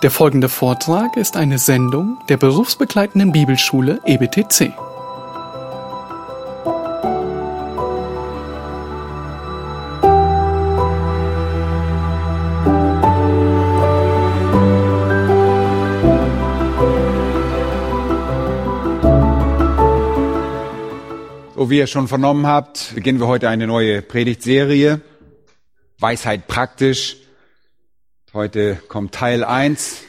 Der folgende Vortrag ist eine Sendung der berufsbegleitenden Bibelschule EBTC. So wie ihr schon vernommen habt, beginnen wir heute eine neue Predigtserie. Weisheit praktisch. Heute kommt Teil 1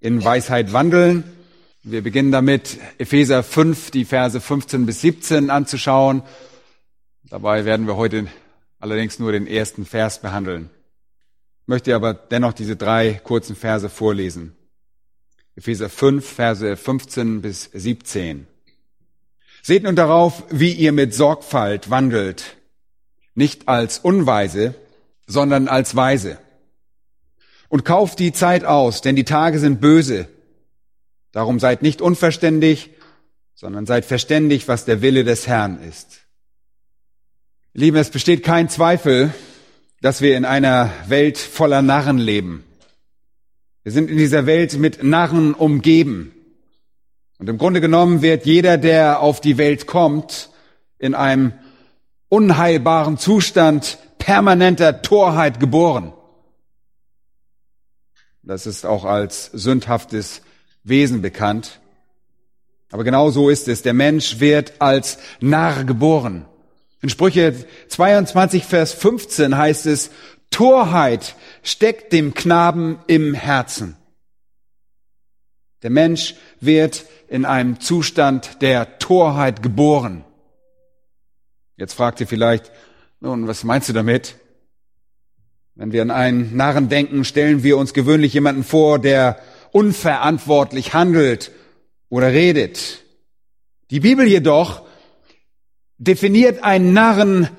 in Weisheit wandeln. Wir beginnen damit, Epheser 5, die Verse 15 bis 17 anzuschauen. Dabei werden wir heute allerdings nur den ersten Vers behandeln. Ich möchte aber dennoch diese drei kurzen Verse vorlesen. Epheser 5, Verse 15 bis 17. Seht nun darauf, wie ihr mit Sorgfalt wandelt, nicht als Unweise, sondern als Weise. Und kauft die Zeit aus, denn die Tage sind böse. Darum seid nicht unverständig, sondern seid verständig, was der Wille des Herrn ist. Lieben, es besteht kein Zweifel, dass wir in einer Welt voller Narren leben. Wir sind in dieser Welt mit Narren umgeben. Und im Grunde genommen wird jeder, der auf die Welt kommt, in einem unheilbaren Zustand permanenter Torheit geboren. Das ist auch als sündhaftes Wesen bekannt. Aber genau so ist es. Der Mensch wird als Narr geboren. In Sprüche 22, Vers 15 heißt es, Torheit steckt dem Knaben im Herzen. Der Mensch wird in einem Zustand der Torheit geboren. Jetzt fragt ihr vielleicht, nun, was meinst du damit? Wenn wir an einen Narren denken, stellen wir uns gewöhnlich jemanden vor, der unverantwortlich handelt oder redet. Die Bibel jedoch definiert einen Narren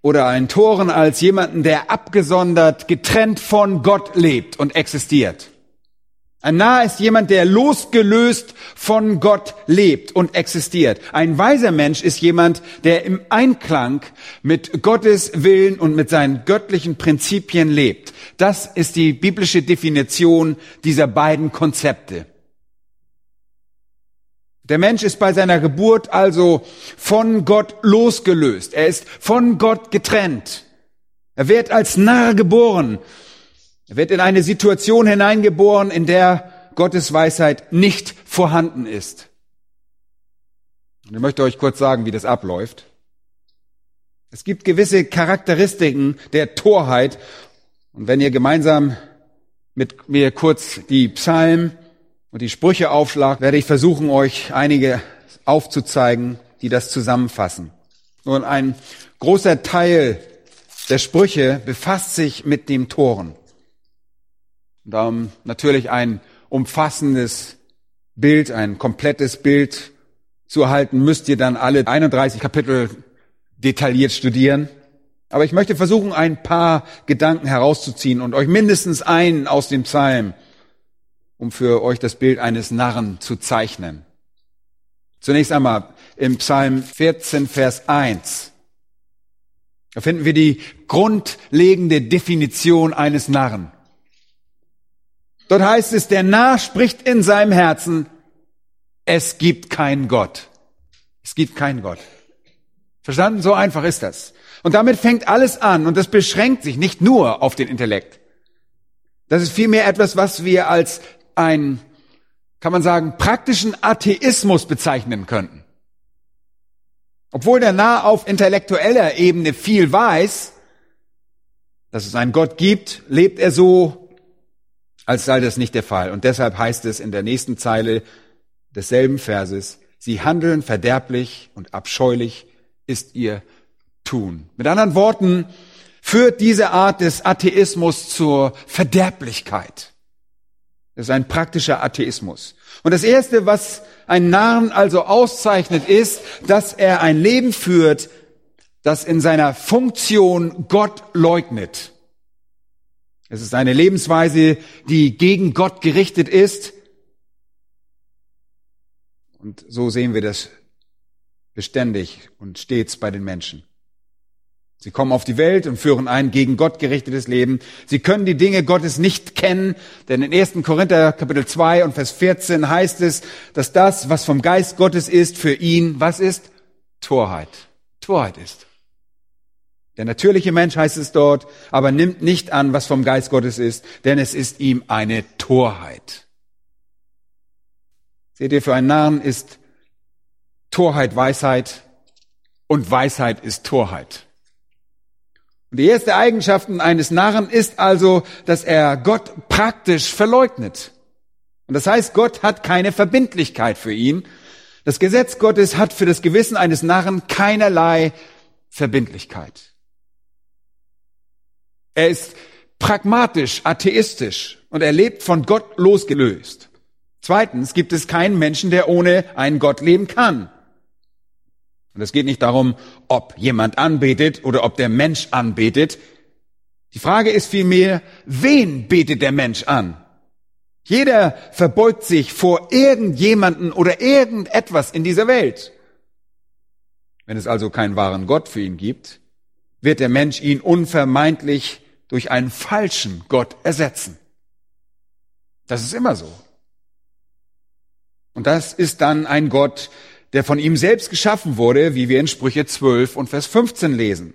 oder einen Toren als jemanden, der abgesondert, getrennt von Gott lebt und existiert. Ein Narr ist jemand, der losgelöst von Gott lebt und existiert. Ein weiser Mensch ist jemand, der im Einklang mit Gottes Willen und mit seinen göttlichen Prinzipien lebt. Das ist die biblische Definition dieser beiden Konzepte. Der Mensch ist bei seiner Geburt also von Gott losgelöst. Er ist von Gott getrennt. Er wird als Narr geboren er wird in eine Situation hineingeboren, in der Gottes Weisheit nicht vorhanden ist. Und ich möchte euch kurz sagen, wie das abläuft. Es gibt gewisse Charakteristiken der Torheit. Und wenn ihr gemeinsam mit mir kurz die Psalmen und die Sprüche aufschlagt, werde ich versuchen, euch einige aufzuzeigen, die das zusammenfassen. Nun, ein großer Teil der Sprüche befasst sich mit dem Toren. Und um natürlich ein umfassendes Bild, ein komplettes Bild zu erhalten, müsst ihr dann alle 31 Kapitel detailliert studieren. Aber ich möchte versuchen, ein paar Gedanken herauszuziehen und euch mindestens einen aus dem Psalm, um für euch das Bild eines Narren zu zeichnen. Zunächst einmal im Psalm 14, Vers 1. Da finden wir die grundlegende Definition eines Narren. Dort heißt es, der Narr spricht in seinem Herzen, es gibt keinen Gott. Es gibt keinen Gott. Verstanden? So einfach ist das. Und damit fängt alles an und das beschränkt sich nicht nur auf den Intellekt. Das ist vielmehr etwas, was wir als ein, kann man sagen, praktischen Atheismus bezeichnen könnten. Obwohl der Narr auf intellektueller Ebene viel weiß, dass es einen Gott gibt, lebt er so, als sei das nicht der Fall. Und deshalb heißt es in der nächsten Zeile desselben Verses, sie handeln verderblich und abscheulich ist ihr Tun. Mit anderen Worten, führt diese Art des Atheismus zur Verderblichkeit. Das ist ein praktischer Atheismus. Und das Erste, was ein Narren also auszeichnet, ist, dass er ein Leben führt, das in seiner Funktion Gott leugnet. Es ist eine Lebensweise, die gegen Gott gerichtet ist. Und so sehen wir das beständig und stets bei den Menschen. Sie kommen auf die Welt und führen ein gegen Gott gerichtetes Leben. Sie können die Dinge Gottes nicht kennen, denn in 1. Korinther Kapitel 2 und Vers 14 heißt es, dass das, was vom Geist Gottes ist, für ihn, was ist? Torheit. Torheit ist. Der natürliche Mensch heißt es dort, aber nimmt nicht an, was vom Geist Gottes ist, denn es ist ihm eine Torheit. Seht ihr, für einen Narren ist Torheit Weisheit und Weisheit ist Torheit. Und die erste Eigenschaft eines Narren ist also, dass er Gott praktisch verleugnet. Und das heißt, Gott hat keine Verbindlichkeit für ihn. Das Gesetz Gottes hat für das Gewissen eines Narren keinerlei Verbindlichkeit. Er ist pragmatisch, atheistisch und er lebt von Gott losgelöst. Zweitens gibt es keinen Menschen, der ohne einen Gott leben kann. Und es geht nicht darum, ob jemand anbetet oder ob der Mensch anbetet. Die Frage ist vielmehr, wen betet der Mensch an? Jeder verbeugt sich vor irgendjemanden oder irgendetwas in dieser Welt. Wenn es also keinen wahren Gott für ihn gibt, wird der Mensch ihn unvermeidlich durch einen falschen Gott ersetzen. Das ist immer so. Und das ist dann ein Gott, der von ihm selbst geschaffen wurde, wie wir in Sprüche 12 und Vers 15 lesen.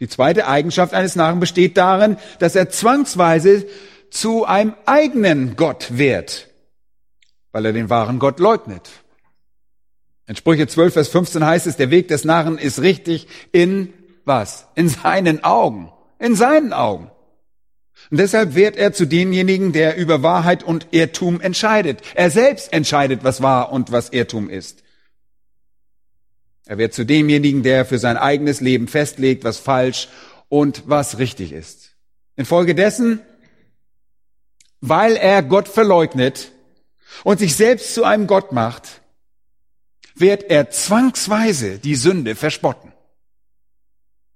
Die zweite Eigenschaft eines Narren besteht darin, dass er zwangsweise zu einem eigenen Gott wird, weil er den wahren Gott leugnet. In Sprüche 12, Vers 15 heißt es, der Weg des Narren ist richtig in was? In seinen Augen. In seinen Augen. Und deshalb wird er zu demjenigen, der über Wahrheit und Irrtum entscheidet. Er selbst entscheidet, was wahr und was Irrtum ist. Er wird zu demjenigen, der für sein eigenes Leben festlegt, was falsch und was richtig ist. Infolgedessen, weil er Gott verleugnet und sich selbst zu einem Gott macht, wird er zwangsweise die Sünde verspotten.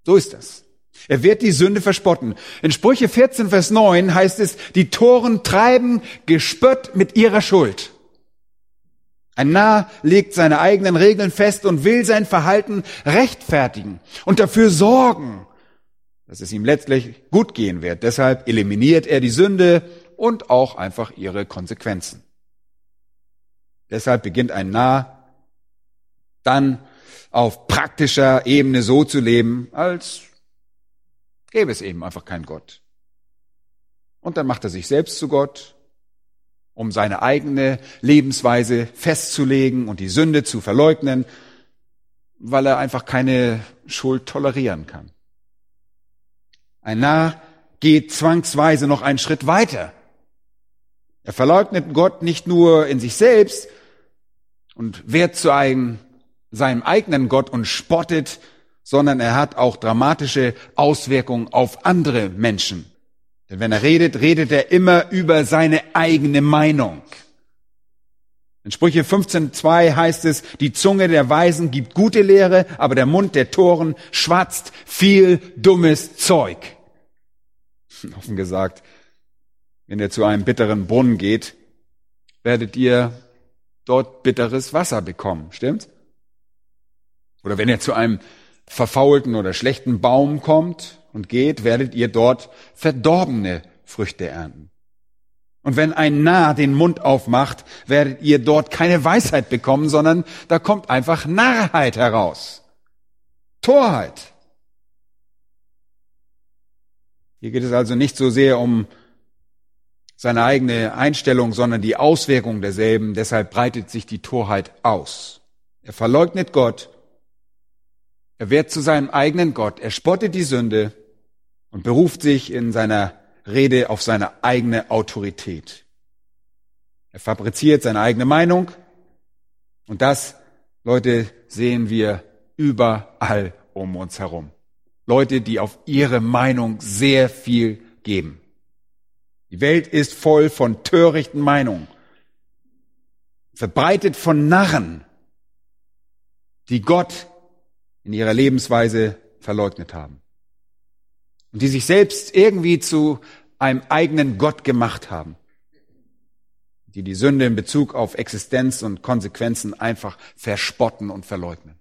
So ist das. Er wird die Sünde verspotten. In Sprüche 14, Vers 9 heißt es, die Toren treiben Gespött mit ihrer Schuld. Ein Narr legt seine eigenen Regeln fest und will sein Verhalten rechtfertigen und dafür sorgen, dass es ihm letztlich gut gehen wird. Deshalb eliminiert er die Sünde und auch einfach ihre Konsequenzen. Deshalb beginnt ein Narr dann auf praktischer Ebene so zu leben, als gäbe es eben einfach keinen Gott. Und dann macht er sich selbst zu Gott, um seine eigene Lebensweise festzulegen und die Sünde zu verleugnen, weil er einfach keine Schuld tolerieren kann. Ein Narr geht zwangsweise noch einen Schritt weiter. Er verleugnet Gott nicht nur in sich selbst und wird zu einem, seinem eigenen Gott und spottet sondern er hat auch dramatische Auswirkungen auf andere Menschen. Denn wenn er redet, redet er immer über seine eigene Meinung. In Sprüche 15.2 heißt es, die Zunge der Weisen gibt gute Lehre, aber der Mund der Toren schwatzt viel dummes Zeug. Offen gesagt, wenn ihr zu einem bitteren Brunnen geht, werdet ihr dort bitteres Wasser bekommen, stimmt? Oder wenn ihr zu einem verfaulten oder schlechten Baum kommt und geht, werdet ihr dort verdorbene Früchte ernten. Und wenn ein Narr den Mund aufmacht, werdet ihr dort keine Weisheit bekommen, sondern da kommt einfach Narrheit heraus. Torheit. Hier geht es also nicht so sehr um seine eigene Einstellung, sondern die Auswirkung derselben. Deshalb breitet sich die Torheit aus. Er verleugnet Gott er wird zu seinem eigenen Gott. Er spottet die Sünde und beruft sich in seiner Rede auf seine eigene Autorität. Er fabriziert seine eigene Meinung. Und das, Leute, sehen wir überall um uns herum. Leute, die auf ihre Meinung sehr viel geben. Die Welt ist voll von törichten Meinungen, verbreitet von Narren, die Gott in ihrer Lebensweise verleugnet haben. Und die sich selbst irgendwie zu einem eigenen Gott gemacht haben. Die die Sünde in Bezug auf Existenz und Konsequenzen einfach verspotten und verleugnen.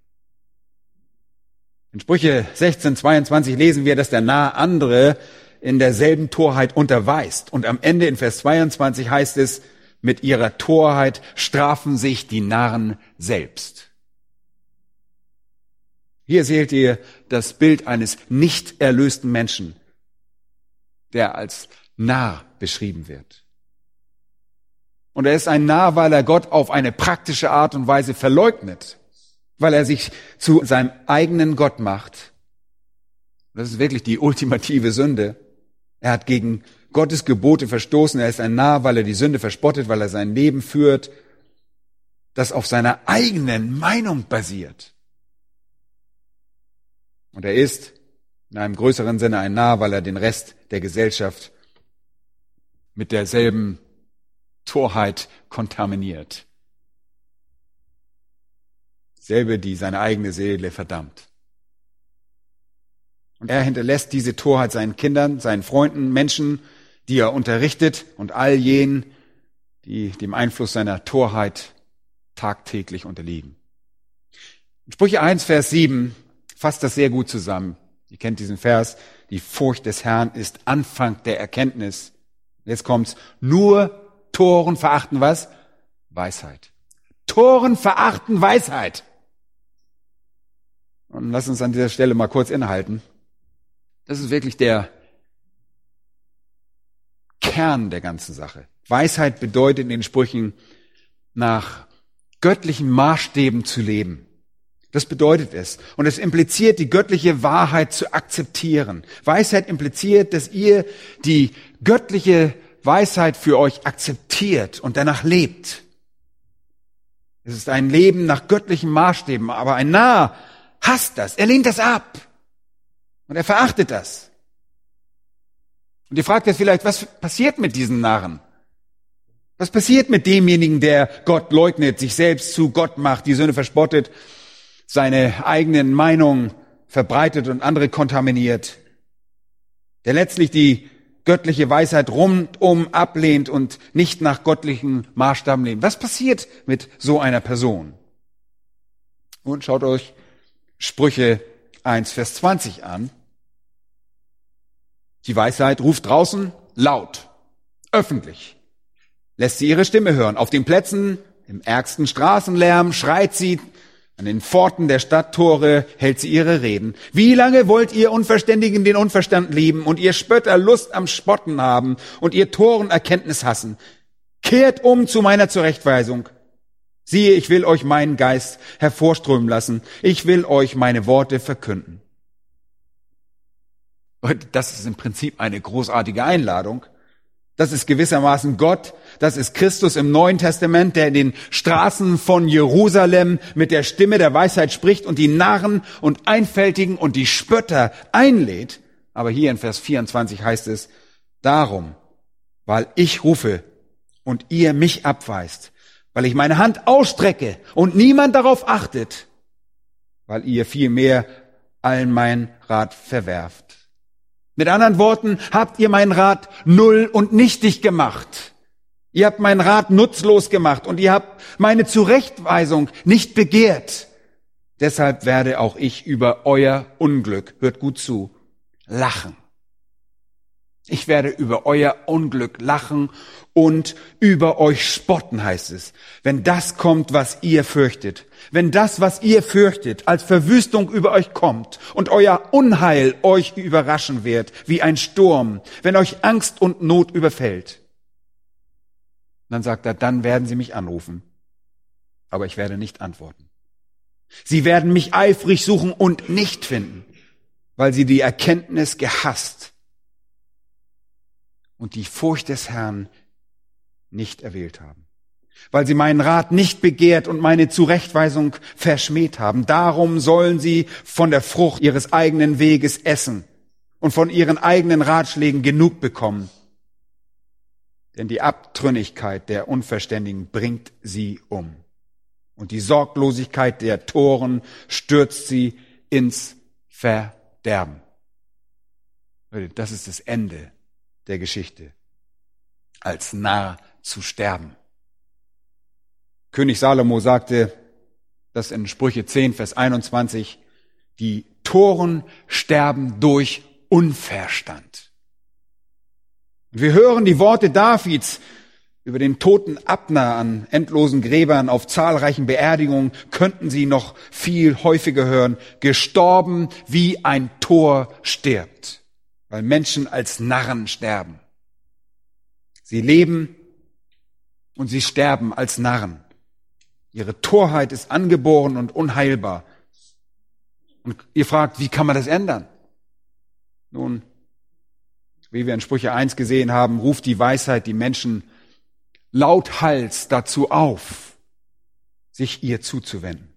In Sprüche 16, 22 lesen wir, dass der nahe andere in derselben Torheit unterweist. Und am Ende in Vers 22 heißt es, mit ihrer Torheit strafen sich die Narren selbst. Hier seht ihr das Bild eines nicht erlösten Menschen, der als Narr beschrieben wird. Und er ist ein Narr, weil er Gott auf eine praktische Art und Weise verleugnet, weil er sich zu seinem eigenen Gott macht. Das ist wirklich die ultimative Sünde. Er hat gegen Gottes Gebote verstoßen. Er ist ein Narr, weil er die Sünde verspottet, weil er sein Leben führt, das auf seiner eigenen Meinung basiert. Und er ist in einem größeren Sinne ein Narr, weil er den Rest der Gesellschaft mit derselben Torheit kontaminiert. Selbe, die seine eigene Seele verdammt. Und er hinterlässt diese Torheit seinen Kindern, seinen Freunden, Menschen, die er unterrichtet und all jenen, die dem Einfluss seiner Torheit tagtäglich unterliegen. Sprüche 1, Vers 7 fasst das sehr gut zusammen. Ihr kennt diesen Vers. Die Furcht des Herrn ist Anfang der Erkenntnis. Jetzt kommt's. Nur Toren verachten was? Weisheit. Toren verachten Weisheit. Und lass uns an dieser Stelle mal kurz innehalten. Das ist wirklich der Kern der ganzen Sache. Weisheit bedeutet in den Sprüchen nach göttlichen Maßstäben zu leben. Das bedeutet es. Und es impliziert, die göttliche Wahrheit zu akzeptieren. Weisheit impliziert, dass ihr die göttliche Weisheit für euch akzeptiert und danach lebt. Es ist ein Leben nach göttlichen Maßstäben, aber ein Narr hasst das. Er lehnt das ab. Und er verachtet das. Und ihr fragt jetzt vielleicht, was passiert mit diesen Narren? Was passiert mit demjenigen, der Gott leugnet, sich selbst zu Gott macht, die Sünde verspottet seine eigenen Meinungen verbreitet und andere kontaminiert, der letztlich die göttliche Weisheit rundum ablehnt und nicht nach göttlichen Maßstaben lebt. Was passiert mit so einer Person? Und schaut euch Sprüche 1, Vers 20 an. Die Weisheit ruft draußen laut, öffentlich, lässt sie ihre Stimme hören. Auf den Plätzen, im ärgsten Straßenlärm schreit sie an den Pforten der Stadttore hält sie ihre Reden. Wie lange wollt ihr Unverständigen den Unverstand lieben und ihr Spötter Lust am Spotten haben und ihr Toren Erkenntnis hassen? Kehrt um zu meiner Zurechtweisung. Siehe, ich will euch meinen Geist hervorströmen lassen. Ich will euch meine Worte verkünden. Das ist im Prinzip eine großartige Einladung. Das ist gewissermaßen Gott, das ist Christus im Neuen Testament, der in den Straßen von Jerusalem mit der Stimme der Weisheit spricht und die Narren und Einfältigen und die Spötter einlädt. Aber hier in Vers 24 heißt es, darum, weil ich rufe und ihr mich abweist, weil ich meine Hand ausstrecke und niemand darauf achtet, weil ihr vielmehr allen mein Rat verwerft. Mit anderen Worten, habt ihr meinen Rat null und nichtig gemacht. Ihr habt meinen Rat nutzlos gemacht und ihr habt meine Zurechtweisung nicht begehrt. Deshalb werde auch ich über euer Unglück, hört gut zu, lachen. Ich werde über euer Unglück lachen und über euch spotten, heißt es. Wenn das kommt, was ihr fürchtet. Wenn das, was ihr fürchtet, als Verwüstung über euch kommt und euer Unheil euch überraschen wird, wie ein Sturm, wenn euch Angst und Not überfällt. Dann sagt er, dann werden sie mich anrufen. Aber ich werde nicht antworten. Sie werden mich eifrig suchen und nicht finden, weil sie die Erkenntnis gehasst und die Furcht des Herrn nicht erwählt haben. Weil sie meinen Rat nicht begehrt und meine Zurechtweisung verschmäht haben. Darum sollen sie von der Frucht ihres eigenen Weges essen und von ihren eigenen Ratschlägen genug bekommen. Denn die Abtrünnigkeit der Unverständigen bringt sie um. Und die Sorglosigkeit der Toren stürzt sie ins Verderben. Das ist das Ende der Geschichte, als Narr zu sterben. König Salomo sagte das in Sprüche 10, Vers 21, die Toren sterben durch Unverstand. Wir hören die Worte Davids über den toten Abner an endlosen Gräbern auf zahlreichen Beerdigungen könnten Sie noch viel häufiger hören. Gestorben wie ein Tor stirbt, weil Menschen als Narren sterben. Sie leben und sie sterben als Narren. Ihre Torheit ist angeboren und unheilbar. Und ihr fragt, wie kann man das ändern? Nun, wie wir in Sprüche 1 gesehen haben, ruft die Weisheit die Menschen lauthals dazu auf, sich ihr zuzuwenden.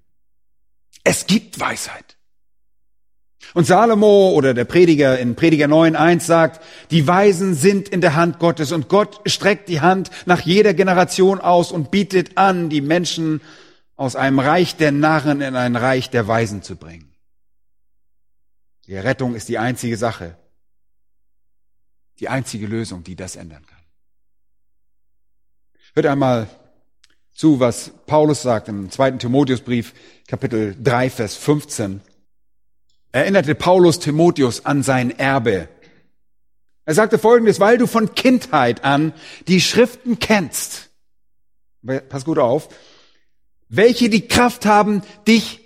Es gibt Weisheit. Und Salomo oder der Prediger in Prediger 9.1 sagt, die Weisen sind in der Hand Gottes und Gott streckt die Hand nach jeder Generation aus und bietet an, die Menschen aus einem Reich der Narren in ein Reich der Weisen zu bringen. Die Rettung ist die einzige Sache, die einzige Lösung, die das ändern kann. Hört einmal zu, was Paulus sagt im zweiten Timotheusbrief, Kapitel 3, Vers 15. Erinnerte Paulus Timotheus an sein Erbe. Er sagte folgendes, weil du von Kindheit an die Schriften kennst. Pass gut auf. Welche die Kraft haben, dich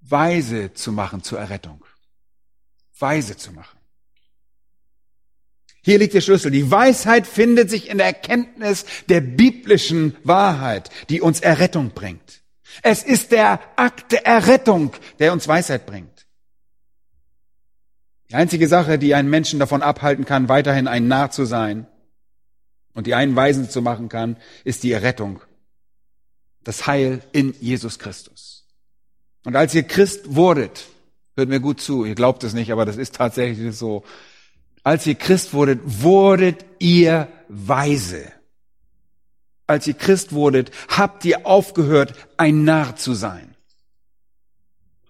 weise zu machen zur Errettung. Weise zu machen. Hier liegt der Schlüssel. Die Weisheit findet sich in der Erkenntnis der biblischen Wahrheit, die uns Errettung bringt. Es ist der Akt der Errettung, der uns Weisheit bringt. Die einzige Sache, die einen Menschen davon abhalten kann, weiterhin ein Narr zu sein und die einen Weisen zu machen kann, ist die Errettung. Das Heil in Jesus Christus. Und als ihr Christ wurdet, hört mir gut zu, ihr glaubt es nicht, aber das ist tatsächlich so, als ihr Christ wurdet, wurdet ihr weise. Als ihr Christ wurdet, habt ihr aufgehört, ein Narr zu sein.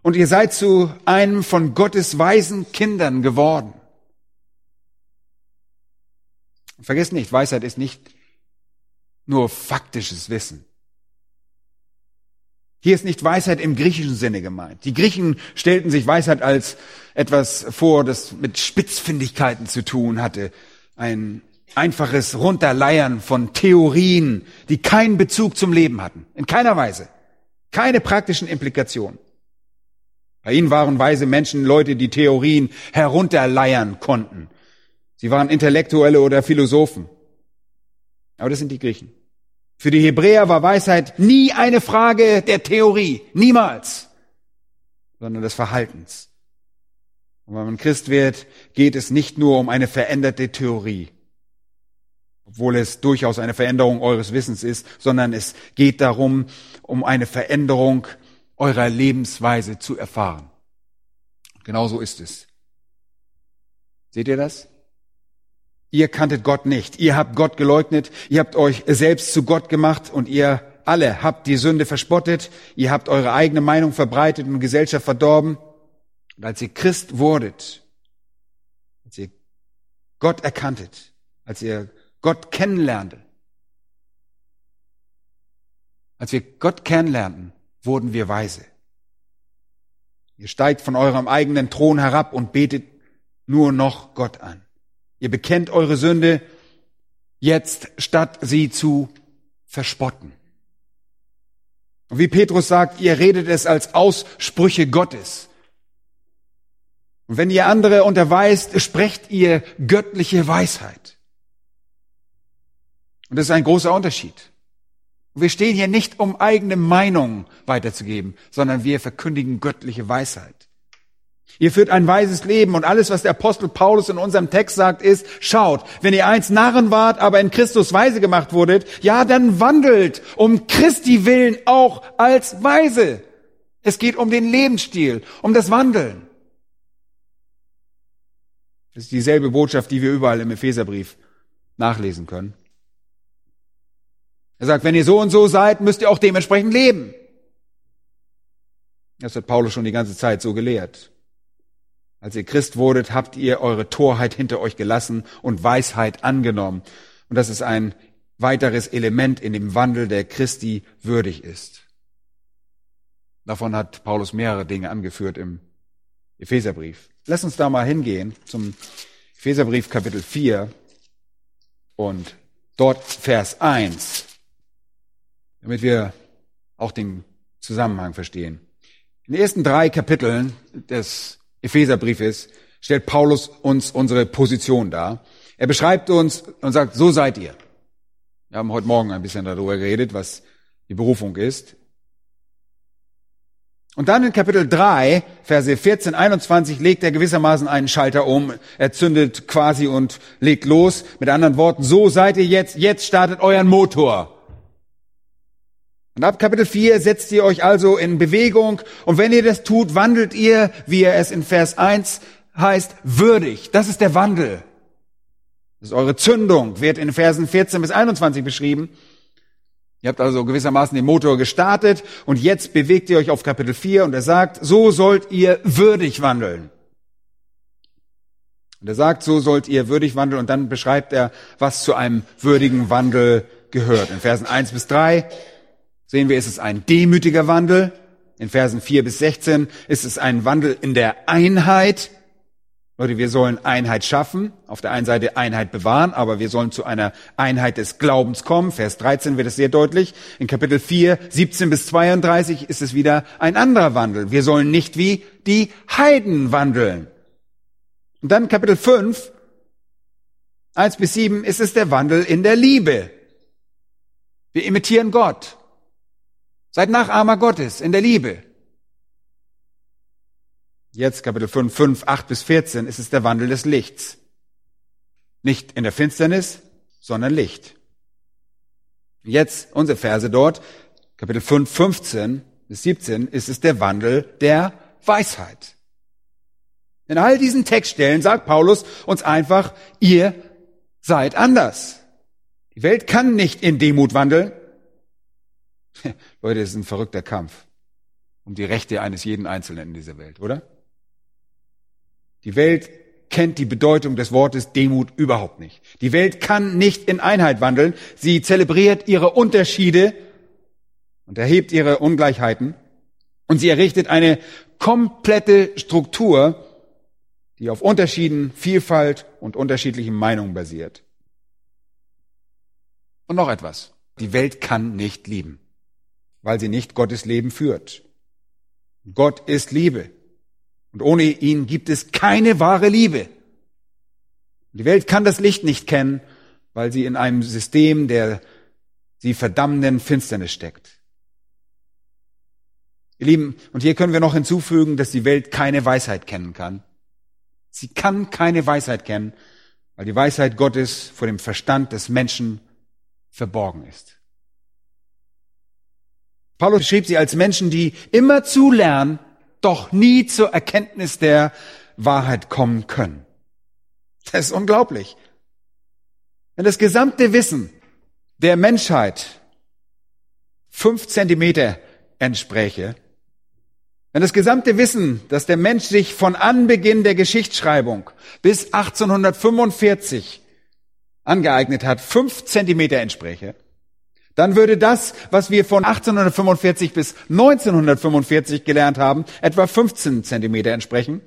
Und ihr seid zu einem von Gottes weisen Kindern geworden. Vergesst nicht, Weisheit ist nicht nur faktisches Wissen. Hier ist nicht Weisheit im griechischen Sinne gemeint. Die Griechen stellten sich Weisheit als etwas vor, das mit Spitzfindigkeiten zu tun hatte. Ein einfaches Runterleiern von Theorien, die keinen Bezug zum Leben hatten. In keiner Weise. Keine praktischen Implikationen. Bei ihnen waren weise Menschen Leute, die Theorien herunterleiern konnten. Sie waren Intellektuelle oder Philosophen. Aber das sind die Griechen. Für die Hebräer war Weisheit nie eine Frage der Theorie, niemals, sondern des Verhaltens. Und wenn man Christ wird, geht es nicht nur um eine veränderte Theorie, obwohl es durchaus eine Veränderung eures Wissens ist, sondern es geht darum, um eine Veränderung eurer Lebensweise zu erfahren. Genauso ist es. Seht ihr das? Ihr kanntet Gott nicht. Ihr habt Gott geleugnet. Ihr habt euch selbst zu Gott gemacht und ihr alle habt die Sünde verspottet. Ihr habt eure eigene Meinung verbreitet und Gesellschaft verdorben. Und als ihr Christ wurdet, als ihr Gott erkanntet, als ihr Gott kennenlernte, als wir Gott kennenlernten, wurden wir weise. Ihr steigt von eurem eigenen Thron herab und betet nur noch Gott an. Ihr bekennt eure Sünde jetzt, statt sie zu verspotten. Und wie Petrus sagt, ihr redet es als Aussprüche Gottes. Und wenn ihr andere unterweist, sprecht ihr göttliche Weisheit. Und das ist ein großer Unterschied. Wir stehen hier nicht, um eigene Meinungen weiterzugeben, sondern wir verkündigen göttliche Weisheit. Ihr führt ein weises Leben und alles, was der Apostel Paulus in unserem Text sagt, ist, schaut, wenn ihr eins Narren wart, aber in Christus weise gemacht wurdet, ja, dann wandelt um Christi willen auch als weise. Es geht um den Lebensstil, um das Wandeln. Das ist dieselbe Botschaft, die wir überall im Epheserbrief nachlesen können. Er sagt, wenn ihr so und so seid, müsst ihr auch dementsprechend leben. Das hat Paulus schon die ganze Zeit so gelehrt. Als ihr Christ wurdet, habt ihr eure Torheit hinter euch gelassen und Weisheit angenommen. Und das ist ein weiteres Element in dem Wandel, der Christi würdig ist. Davon hat Paulus mehrere Dinge angeführt im Epheserbrief. Lass uns da mal hingehen zum Epheserbrief Kapitel 4 und dort Vers 1, damit wir auch den Zusammenhang verstehen. In den ersten drei Kapiteln des Epheserbriefes stellt Paulus uns unsere Position dar. Er beschreibt uns und sagt, so seid ihr. Wir haben heute Morgen ein bisschen darüber geredet, was die Berufung ist. Und dann in Kapitel 3, Verse 14, 21 legt er gewissermaßen einen Schalter um. Er zündet quasi und legt los. Mit anderen Worten, so seid ihr jetzt, jetzt startet euren Motor. Und ab Kapitel 4 setzt ihr euch also in Bewegung. Und wenn ihr das tut, wandelt ihr, wie er es in Vers 1 heißt, würdig. Das ist der Wandel. Das ist eure Zündung, wird in Versen 14 bis 21 beschrieben. Ihr habt also gewissermaßen den Motor gestartet und jetzt bewegt ihr euch auf Kapitel 4 und er sagt, so sollt ihr würdig wandeln. Und er sagt, so sollt ihr würdig wandeln und dann beschreibt er, was zu einem würdigen Wandel gehört. In Versen 1 bis 3 sehen wir, ist es ein demütiger Wandel. In Versen 4 bis 16 ist es ein Wandel in der Einheit. Leute, wir sollen Einheit schaffen, auf der einen Seite Einheit bewahren, aber wir sollen zu einer Einheit des Glaubens kommen. Vers 13 wird es sehr deutlich. In Kapitel 4, 17 bis 32 ist es wieder ein anderer Wandel. Wir sollen nicht wie die Heiden wandeln. Und dann Kapitel 5, 1 bis 7 ist es der Wandel in der Liebe. Wir imitieren Gott. Seid Nachahmer Gottes in der Liebe. Jetzt Kapitel 5, 5, 8 bis 14 ist es der Wandel des Lichts. Nicht in der Finsternis, sondern Licht. Jetzt unsere Verse dort, Kapitel 5, 15 bis 17, ist es der Wandel der Weisheit. In all diesen Textstellen sagt Paulus uns einfach, ihr seid anders. Die Welt kann nicht in Demut wandeln. Leute, es ist ein verrückter Kampf um die Rechte eines jeden Einzelnen in dieser Welt, oder? Die Welt kennt die Bedeutung des Wortes Demut überhaupt nicht. Die Welt kann nicht in Einheit wandeln. Sie zelebriert ihre Unterschiede und erhebt ihre Ungleichheiten. Und sie errichtet eine komplette Struktur, die auf Unterschieden, Vielfalt und unterschiedlichen Meinungen basiert. Und noch etwas. Die Welt kann nicht lieben, weil sie nicht Gottes Leben führt. Gott ist Liebe. Und ohne ihn gibt es keine wahre Liebe. Die Welt kann das Licht nicht kennen, weil sie in einem System der sie verdammenden Finsternis steckt. Ihr Lieben, und hier können wir noch hinzufügen, dass die Welt keine Weisheit kennen kann. Sie kann keine Weisheit kennen, weil die Weisheit Gottes vor dem Verstand des Menschen verborgen ist. Paulus beschrieb sie als Menschen, die immer zu lernen, doch nie zur Erkenntnis der Wahrheit kommen können. Das ist unglaublich. Wenn das gesamte Wissen der Menschheit fünf Zentimeter entspräche, wenn das gesamte Wissen, das der Mensch sich von Anbeginn der Geschichtsschreibung bis 1845 angeeignet hat, fünf Zentimeter entspräche, dann würde das, was wir von 1845 bis 1945 gelernt haben, etwa 15 Zentimeter entsprechen.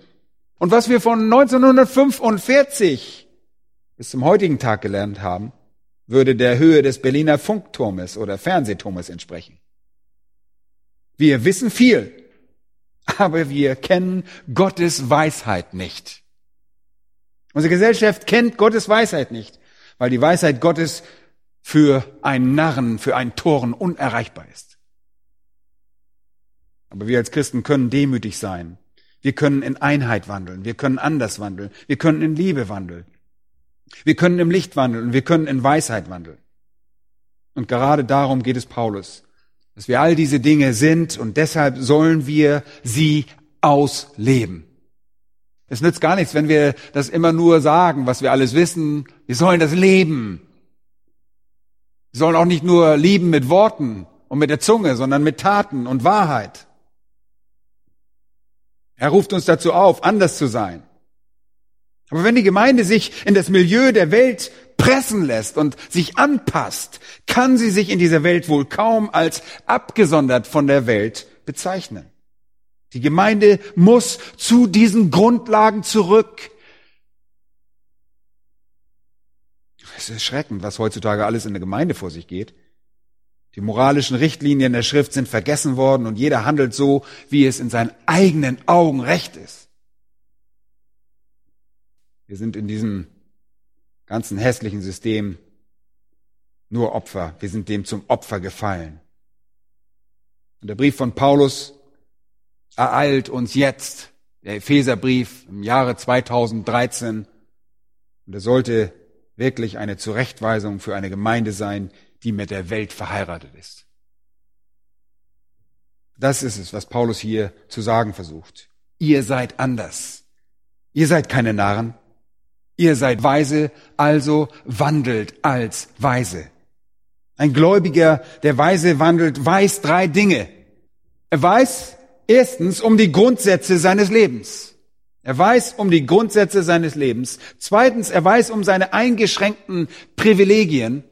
Und was wir von 1945 bis zum heutigen Tag gelernt haben, würde der Höhe des Berliner Funkturmes oder Fernsehturmes entsprechen. Wir wissen viel, aber wir kennen Gottes Weisheit nicht. Unsere Gesellschaft kennt Gottes Weisheit nicht, weil die Weisheit Gottes für einen Narren, für einen Toren unerreichbar ist. Aber wir als Christen können demütig sein. Wir können in Einheit wandeln. Wir können anders wandeln. Wir können in Liebe wandeln. Wir können im Licht wandeln. Wir können in Weisheit wandeln. Und gerade darum geht es Paulus, dass wir all diese Dinge sind und deshalb sollen wir sie ausleben. Es nützt gar nichts, wenn wir das immer nur sagen, was wir alles wissen. Wir sollen das leben. Sie sollen auch nicht nur lieben mit Worten und mit der Zunge, sondern mit Taten und Wahrheit. Er ruft uns dazu auf, anders zu sein. Aber wenn die Gemeinde sich in das Milieu der Welt pressen lässt und sich anpasst, kann sie sich in dieser Welt wohl kaum als abgesondert von der Welt bezeichnen. Die Gemeinde muss zu diesen Grundlagen zurück. Es ist erschreckend, was heutzutage alles in der Gemeinde vor sich geht. Die moralischen Richtlinien der Schrift sind vergessen worden und jeder handelt so, wie es in seinen eigenen Augen recht ist. Wir sind in diesem ganzen hässlichen System nur Opfer. Wir sind dem zum Opfer gefallen. Und der Brief von Paulus ereilt uns jetzt, der Epheserbrief im Jahre 2013. Und er sollte wirklich eine Zurechtweisung für eine Gemeinde sein, die mit der Welt verheiratet ist. Das ist es, was Paulus hier zu sagen versucht. Ihr seid anders. Ihr seid keine Narren. Ihr seid weise, also wandelt als weise. Ein Gläubiger, der weise wandelt, weiß drei Dinge. Er weiß erstens um die Grundsätze seines Lebens. Er weiß um die Grundsätze seines Lebens. Zweitens, er weiß um seine eingeschränkten Privilegien.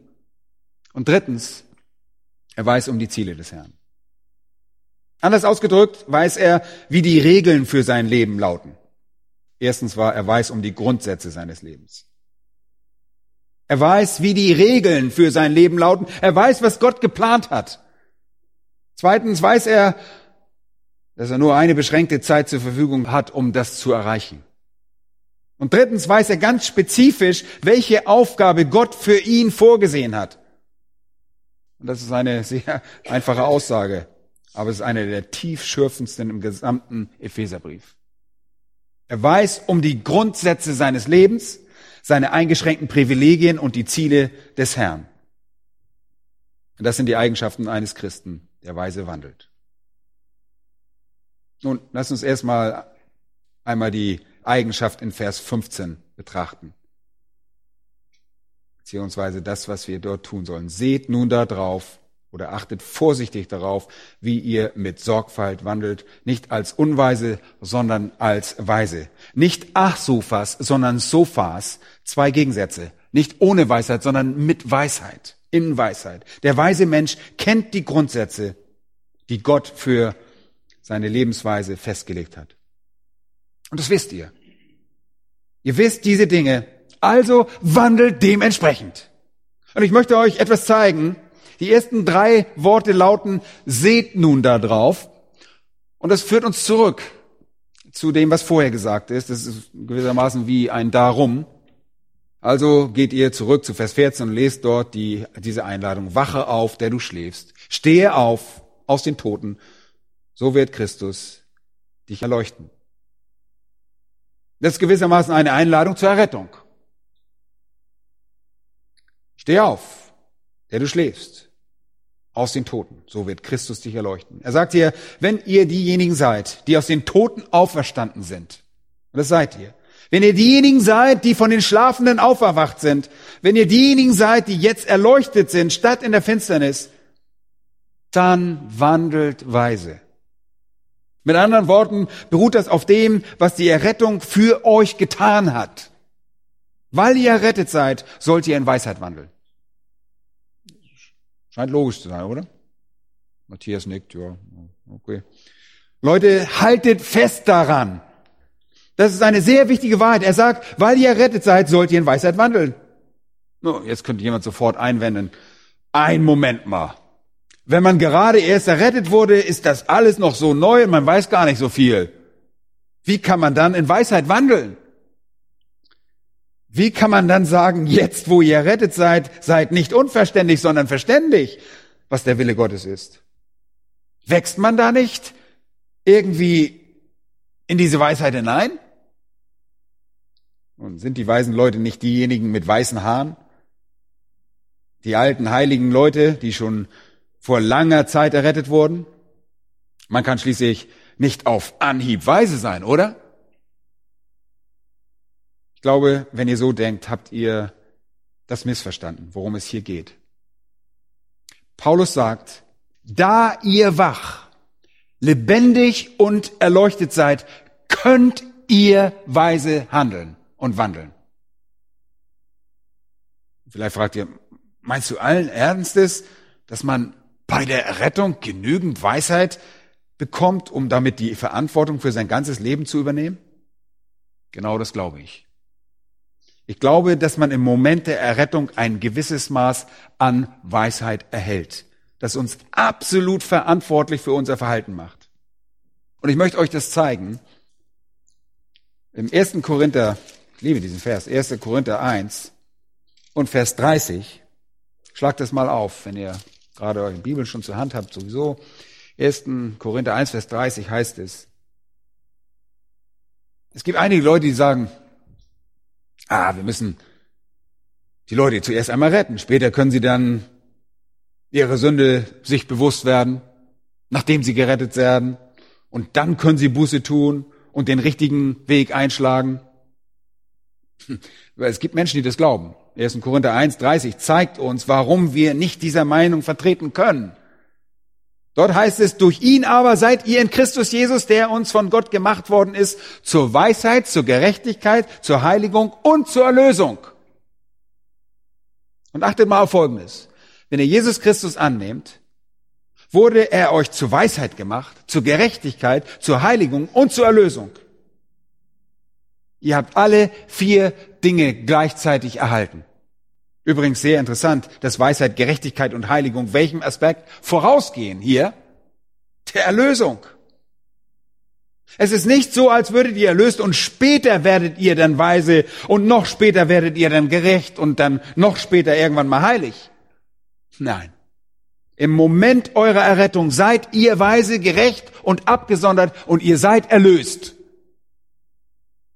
Und drittens, er weiß um die Ziele des Herrn. Anders ausgedrückt weiß er, wie die Regeln für sein Leben lauten. Erstens war, er weiß um die Grundsätze seines Lebens. Er weiß, wie die Regeln für sein Leben lauten. Er weiß, was Gott geplant hat. Zweitens weiß er, dass er nur eine beschränkte Zeit zur Verfügung hat, um das zu erreichen. Und drittens weiß er ganz spezifisch, welche Aufgabe Gott für ihn vorgesehen hat. Und das ist eine sehr einfache Aussage, aber es ist eine der tiefschürfendsten im gesamten Epheserbrief. Er weiß um die Grundsätze seines Lebens, seine eingeschränkten Privilegien und die Ziele des Herrn. Und das sind die Eigenschaften eines Christen, der weise wandelt. Nun, lass uns erstmal einmal die Eigenschaft in Vers 15 betrachten. Beziehungsweise das, was wir dort tun sollen. Seht nun da drauf, oder achtet vorsichtig darauf, wie ihr mit Sorgfalt wandelt, nicht als Unweise, sondern als Weise. Nicht ach Sofas, sondern Sofas, zwei Gegensätze. Nicht ohne Weisheit, sondern mit Weisheit, in Weisheit. Der weise Mensch kennt die Grundsätze, die Gott für seine Lebensweise festgelegt hat. Und das wisst ihr. Ihr wisst diese Dinge, also wandelt dementsprechend. Und ich möchte euch etwas zeigen, die ersten drei Worte lauten, seht nun da drauf. Und das führt uns zurück zu dem, was vorher gesagt ist. Das ist gewissermaßen wie ein Darum. Also geht ihr zurück zu Vers 14 und lest dort die, diese Einladung. Wache auf, der du schläfst. Stehe auf aus den Toten. So wird Christus dich erleuchten. Das ist gewissermaßen eine Einladung zur Errettung. Steh auf, der du schläfst aus den Toten. So wird Christus dich erleuchten. Er sagt hier, wenn ihr diejenigen seid, die aus den Toten auferstanden sind, und das seid ihr, wenn ihr diejenigen seid, die von den Schlafenden auferwacht sind, wenn ihr diejenigen seid, die jetzt erleuchtet sind, statt in der Finsternis, dann wandelt weise. Mit anderen Worten beruht das auf dem, was die Errettung für euch getan hat. Weil ihr errettet seid, sollt ihr in Weisheit wandeln. Scheint logisch zu sein, oder? Matthias nickt, ja, okay. Leute, haltet fest daran. Das ist eine sehr wichtige Wahrheit. Er sagt, weil ihr errettet seid, sollt ihr in Weisheit wandeln. Jetzt könnte jemand sofort einwenden. Ein Moment mal. Wenn man gerade erst errettet wurde, ist das alles noch so neu und man weiß gar nicht so viel. Wie kann man dann in Weisheit wandeln? Wie kann man dann sagen, jetzt wo ihr errettet seid, seid nicht unverständlich, sondern verständig, was der Wille Gottes ist? Wächst man da nicht irgendwie in diese Weisheit hinein? Und sind die weisen Leute nicht diejenigen mit weißen Haaren? Die alten heiligen Leute, die schon vor langer Zeit errettet wurden? Man kann schließlich nicht auf Anhieb weise sein, oder? Ich glaube, wenn ihr so denkt, habt ihr das missverstanden, worum es hier geht. Paulus sagt, da ihr wach, lebendig und erleuchtet seid, könnt ihr weise handeln und wandeln. Vielleicht fragt ihr, meinst du allen Ernstes, dass man bei der Errettung genügend Weisheit bekommt, um damit die Verantwortung für sein ganzes Leben zu übernehmen? Genau das glaube ich. Ich glaube, dass man im Moment der Errettung ein gewisses Maß an Weisheit erhält, das uns absolut verantwortlich für unser Verhalten macht. Und ich möchte euch das zeigen. Im 1. Korinther, ich liebe diesen Vers, 1. Korinther 1 und Vers 30. Schlagt das mal auf, wenn ihr gerade eure Bibel schon zur Hand habt, sowieso. 1. Korinther 1, Vers 30 heißt es. Es gibt einige Leute, die sagen, ah, wir müssen die Leute zuerst einmal retten. Später können sie dann ihre Sünde sich bewusst werden, nachdem sie gerettet werden. Und dann können sie Buße tun und den richtigen Weg einschlagen. Es gibt Menschen, die das glauben. 1. Korinther 1, 30 zeigt uns, warum wir nicht dieser Meinung vertreten können. Dort heißt es, durch ihn aber seid ihr in Christus Jesus, der uns von Gott gemacht worden ist, zur Weisheit, zur Gerechtigkeit, zur Heiligung und zur Erlösung. Und achtet mal auf Folgendes. Wenn ihr Jesus Christus annehmt, wurde er euch zur Weisheit gemacht, zur Gerechtigkeit, zur Heiligung und zur Erlösung. Ihr habt alle vier Dinge gleichzeitig erhalten. Übrigens sehr interessant, dass Weisheit, Gerechtigkeit und Heiligung welchem Aspekt vorausgehen hier? Der Erlösung. Es ist nicht so, als würdet ihr erlöst und später werdet ihr dann weise und noch später werdet ihr dann gerecht und dann noch später irgendwann mal heilig. Nein. Im Moment eurer Errettung seid ihr weise, gerecht und abgesondert und ihr seid erlöst.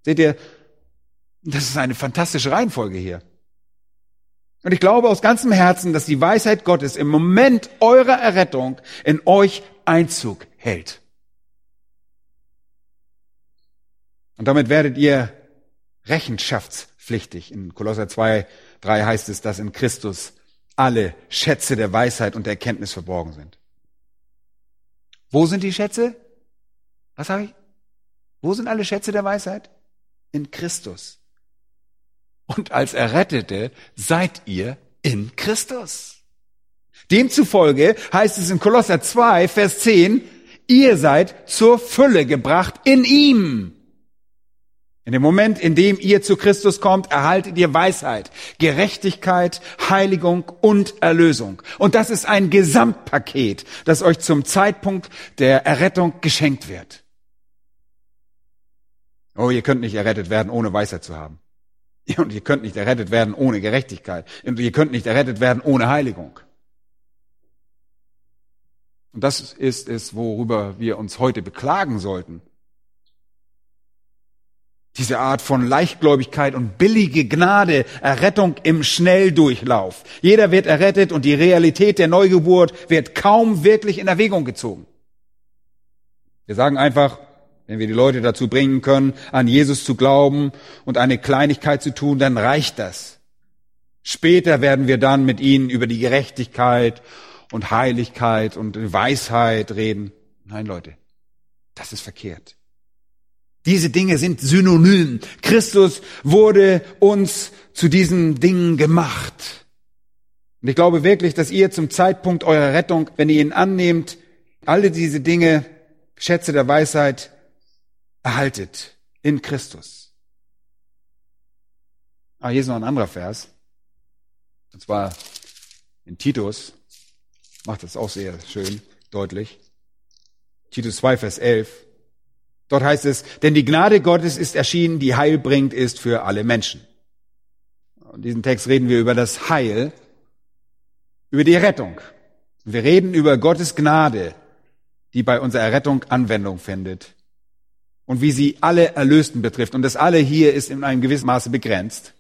Seht ihr, das ist eine fantastische Reihenfolge hier. Und ich glaube aus ganzem Herzen, dass die Weisheit Gottes im Moment eurer Errettung in euch Einzug hält. Und damit werdet ihr rechenschaftspflichtig. In Kolosser 2, 3 heißt es, dass in Christus alle Schätze der Weisheit und der Erkenntnis verborgen sind. Wo sind die Schätze? Was sage ich? Wo sind alle Schätze der Weisheit? In Christus und als Errettete seid ihr in Christus. Demzufolge heißt es in Kolosser 2, Vers 10, ihr seid zur Fülle gebracht in ihm. In dem Moment, in dem ihr zu Christus kommt, erhaltet ihr Weisheit, Gerechtigkeit, Heiligung und Erlösung. Und das ist ein Gesamtpaket, das euch zum Zeitpunkt der Errettung geschenkt wird. Oh, ihr könnt nicht errettet werden, ohne Weisheit zu haben. Und ihr könnt nicht errettet werden ohne Gerechtigkeit. Und ihr könnt nicht errettet werden ohne Heiligung. Und das ist es, worüber wir uns heute beklagen sollten. Diese Art von Leichtgläubigkeit und billige Gnade, Errettung im Schnelldurchlauf. Jeder wird errettet und die Realität der Neugeburt wird kaum wirklich in Erwägung gezogen. Wir sagen einfach, wenn wir die Leute dazu bringen können, an Jesus zu glauben und eine Kleinigkeit zu tun, dann reicht das. Später werden wir dann mit ihnen über die Gerechtigkeit und Heiligkeit und Weisheit reden. Nein, Leute, das ist verkehrt. Diese Dinge sind synonym. Christus wurde uns zu diesen Dingen gemacht. Und ich glaube wirklich, dass ihr zum Zeitpunkt eurer Rettung, wenn ihr ihn annehmt, alle diese Dinge, Schätze der Weisheit, erhaltet in Christus. Ah, hier ist noch ein anderer Vers. Und zwar in Titus. Macht das auch sehr schön deutlich. Titus 2, Vers 11. Dort heißt es, denn die Gnade Gottes ist erschienen, die heilbringend ist für alle Menschen. In diesem Text reden wir über das Heil, über die Rettung. Wir reden über Gottes Gnade, die bei unserer Errettung Anwendung findet und wie sie alle Erlösten betrifft. Und das alle hier ist in einem gewissen Maße begrenzt.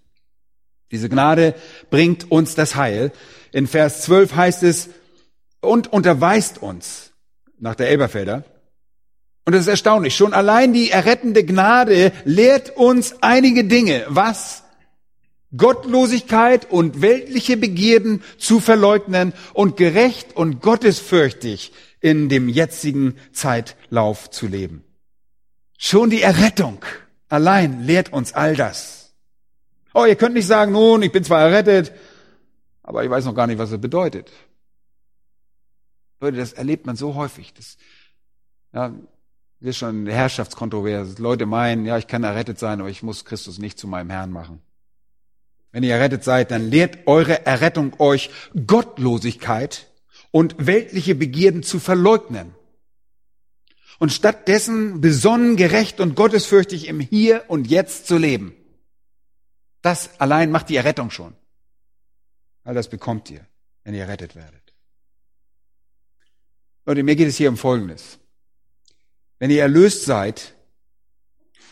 Diese Gnade bringt uns das Heil. In Vers 12 heißt es, und unterweist uns, nach der Elberfelder. Und das ist erstaunlich. Schon allein die errettende Gnade lehrt uns einige Dinge. Was? Gottlosigkeit und weltliche Begierden zu verleugnen und gerecht und gottesfürchtig in dem jetzigen Zeitlauf zu leben. Schon die Errettung allein lehrt uns all das. Oh, ihr könnt nicht sagen, nun, ich bin zwar errettet, aber ich weiß noch gar nicht, was es bedeutet. Leute, das erlebt man so häufig. Das Ja, ist schon eine Herrschaftskontroverse. Leute meinen, ja, ich kann errettet sein, aber ich muss Christus nicht zu meinem Herrn machen. Wenn ihr errettet seid, dann lehrt eure Errettung euch Gottlosigkeit und weltliche Begierden zu verleugnen. Und stattdessen besonnen, gerecht und gottesfürchtig im Hier und Jetzt zu leben. Das allein macht die Errettung schon. All das bekommt ihr, wenn ihr errettet werdet. Leute, mir geht es hier um Folgendes. Wenn ihr erlöst seid,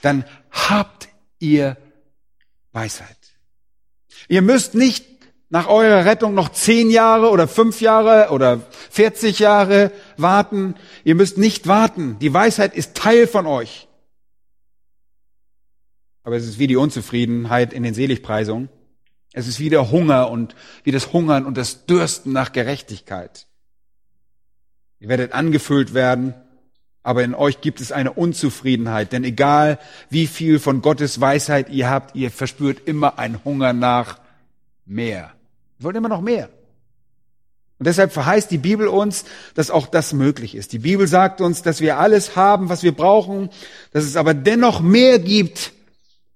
dann habt ihr Weisheit. Ihr müsst nicht nach eurer Rettung noch zehn Jahre oder fünf Jahre oder 40 Jahre warten. Ihr müsst nicht warten. Die Weisheit ist Teil von euch. Aber es ist wie die Unzufriedenheit in den Seligpreisungen. Es ist wie der Hunger und wie das Hungern und das Dürsten nach Gerechtigkeit. Ihr werdet angefüllt werden, aber in euch gibt es eine Unzufriedenheit, denn egal wie viel von Gottes Weisheit ihr habt, ihr verspürt immer einen Hunger nach mehr. Wir wollen immer noch mehr. Und deshalb verheißt die Bibel uns, dass auch das möglich ist. Die Bibel sagt uns, dass wir alles haben, was wir brauchen, dass es aber dennoch mehr gibt,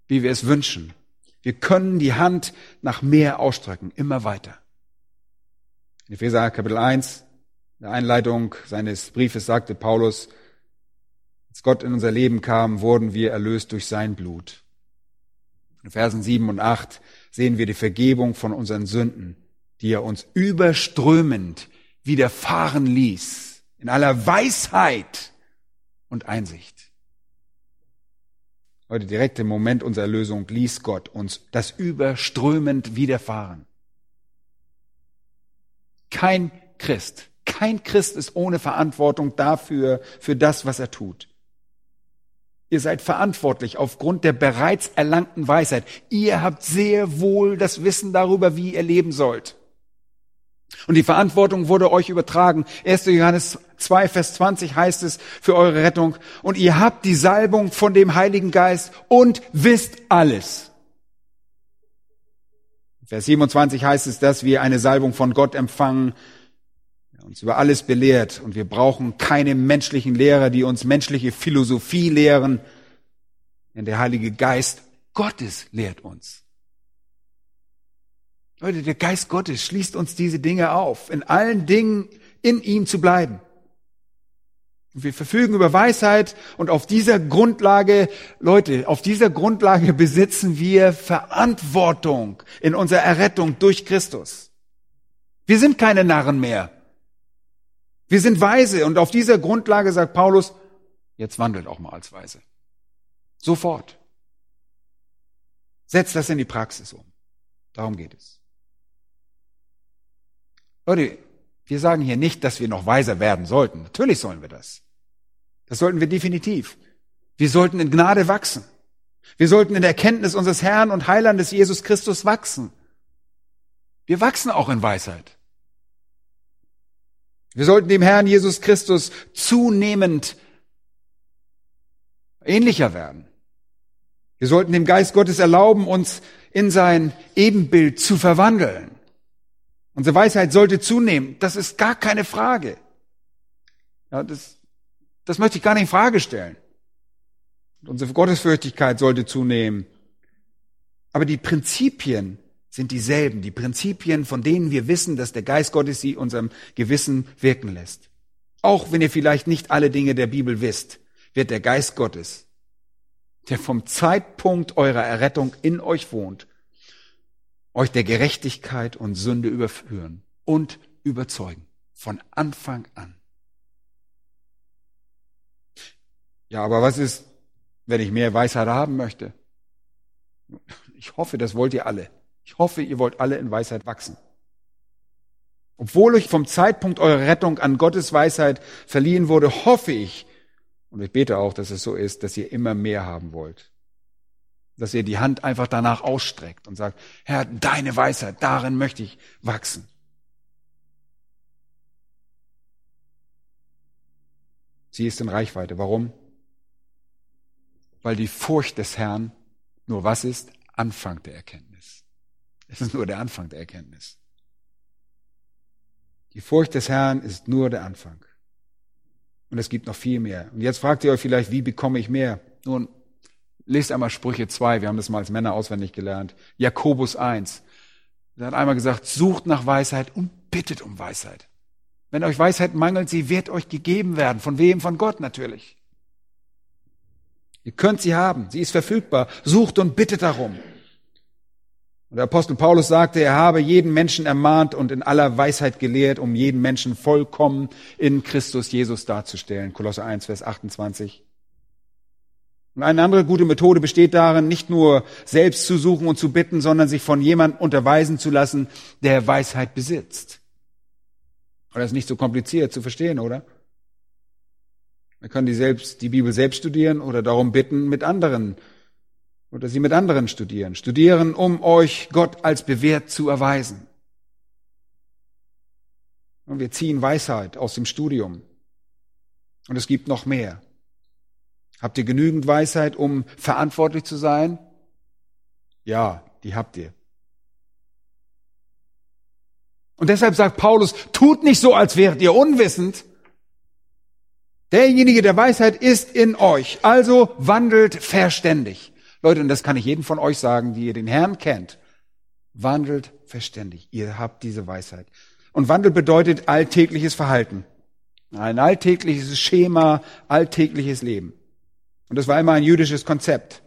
wie wir es wünschen. Wir können die Hand nach mehr ausstrecken, immer weiter. In Epheser Kapitel 1, in der Einleitung seines Briefes sagte Paulus, als Gott in unser Leben kam, wurden wir erlöst durch sein Blut. In Versen 7 und 8 sehen wir die Vergebung von unseren Sünden, die er uns überströmend widerfahren ließ, in aller Weisheit und Einsicht. Heute direkt im Moment unserer Erlösung ließ Gott uns das überströmend widerfahren. Kein Christ, kein Christ ist ohne Verantwortung dafür, für das, was er tut. Ihr seid verantwortlich aufgrund der bereits erlangten Weisheit. Ihr habt sehr wohl das Wissen darüber, wie ihr leben sollt. Und die Verantwortung wurde euch übertragen. 1. Johannes 2, Vers 20 heißt es für eure Rettung. Und ihr habt die Salbung von dem Heiligen Geist und wisst alles. Vers 27 heißt es, dass wir eine Salbung von Gott empfangen, uns über alles belehrt und wir brauchen keine menschlichen Lehrer, die uns menschliche Philosophie lehren, denn der Heilige Geist Gottes lehrt uns. Leute, der Geist Gottes schließt uns diese Dinge auf, in allen Dingen in ihm zu bleiben. Wir verfügen über Weisheit und auf dieser Grundlage, Leute, auf dieser Grundlage besitzen wir Verantwortung in unserer Errettung durch Christus. Wir sind keine Narren mehr. Wir sind weise und auf dieser Grundlage sagt Paulus, jetzt wandelt auch mal als weise. Sofort. Setzt das in die Praxis um. Darum geht es. Leute, wir sagen hier nicht, dass wir noch weiser werden sollten. Natürlich sollen wir das. Das sollten wir definitiv. Wir sollten in Gnade wachsen. Wir sollten in der Erkenntnis unseres Herrn und Heilandes Jesus Christus wachsen. Wir wachsen auch in Weisheit. Wir sollten dem Herrn Jesus Christus zunehmend ähnlicher werden. Wir sollten dem Geist Gottes erlauben, uns in sein Ebenbild zu verwandeln. Unsere Weisheit sollte zunehmen. Das ist gar keine Frage. Ja, das, das möchte ich gar nicht in Frage stellen. Unsere Gottesfürchtigkeit sollte zunehmen. Aber die Prinzipien sind dieselben, die Prinzipien, von denen wir wissen, dass der Geist Gottes sie unserem Gewissen wirken lässt. Auch wenn ihr vielleicht nicht alle Dinge der Bibel wisst, wird der Geist Gottes, der vom Zeitpunkt eurer Errettung in euch wohnt, euch der Gerechtigkeit und Sünde überführen und überzeugen. Von Anfang an. Ja, aber was ist, wenn ich mehr Weisheit haben möchte? Ich hoffe, das wollt ihr alle. Ich hoffe, ihr wollt alle in Weisheit wachsen. Obwohl euch vom Zeitpunkt eurer Rettung an Gottes Weisheit verliehen wurde, hoffe ich, und ich bete auch, dass es so ist, dass ihr immer mehr haben wollt. Dass ihr die Hand einfach danach ausstreckt und sagt, Herr, deine Weisheit, darin möchte ich wachsen. Sie ist in Reichweite. Warum? Weil die Furcht des Herrn nur was ist? Anfang der Erkenntnis. Es ist nur der Anfang der Erkenntnis. Die Furcht des Herrn ist nur der Anfang. Und es gibt noch viel mehr. Und jetzt fragt ihr euch vielleicht, wie bekomme ich mehr? Nun, lest einmal Sprüche 2, wir haben das mal als Männer auswendig gelernt. Jakobus 1. Er hat einmal gesagt, sucht nach Weisheit und bittet um Weisheit. Wenn euch Weisheit mangelt, sie wird euch gegeben werden. Von wem? Von Gott natürlich. Ihr könnt sie haben. Sie ist verfügbar. Sucht und bittet darum. Und der Apostel Paulus sagte, er habe jeden Menschen ermahnt und in aller Weisheit gelehrt, um jeden Menschen vollkommen in Christus Jesus darzustellen. Kolosse 1, Vers 28. Und eine andere gute Methode besteht darin, nicht nur selbst zu suchen und zu bitten, sondern sich von jemandem unterweisen zu lassen, der Weisheit besitzt. Und das ist nicht so kompliziert zu verstehen, oder? Man kann die, selbst, die Bibel selbst studieren oder darum bitten, mit anderen oder sie mit anderen studieren. Studieren, um euch Gott als bewährt zu erweisen. Und wir ziehen Weisheit aus dem Studium. Und es gibt noch mehr. Habt ihr genügend Weisheit, um verantwortlich zu sein? Ja, die habt ihr. Und deshalb sagt Paulus, tut nicht so, als wäret ihr unwissend. Derjenige der Weisheit ist in euch, also wandelt verständig. Leute, und das kann ich jedem von euch sagen, die ihr den Herrn kennt. Wandelt verständig. Ihr habt diese Weisheit. Und Wandel bedeutet alltägliches Verhalten. Ein alltägliches Schema, alltägliches Leben. Und das war immer ein jüdisches Konzept.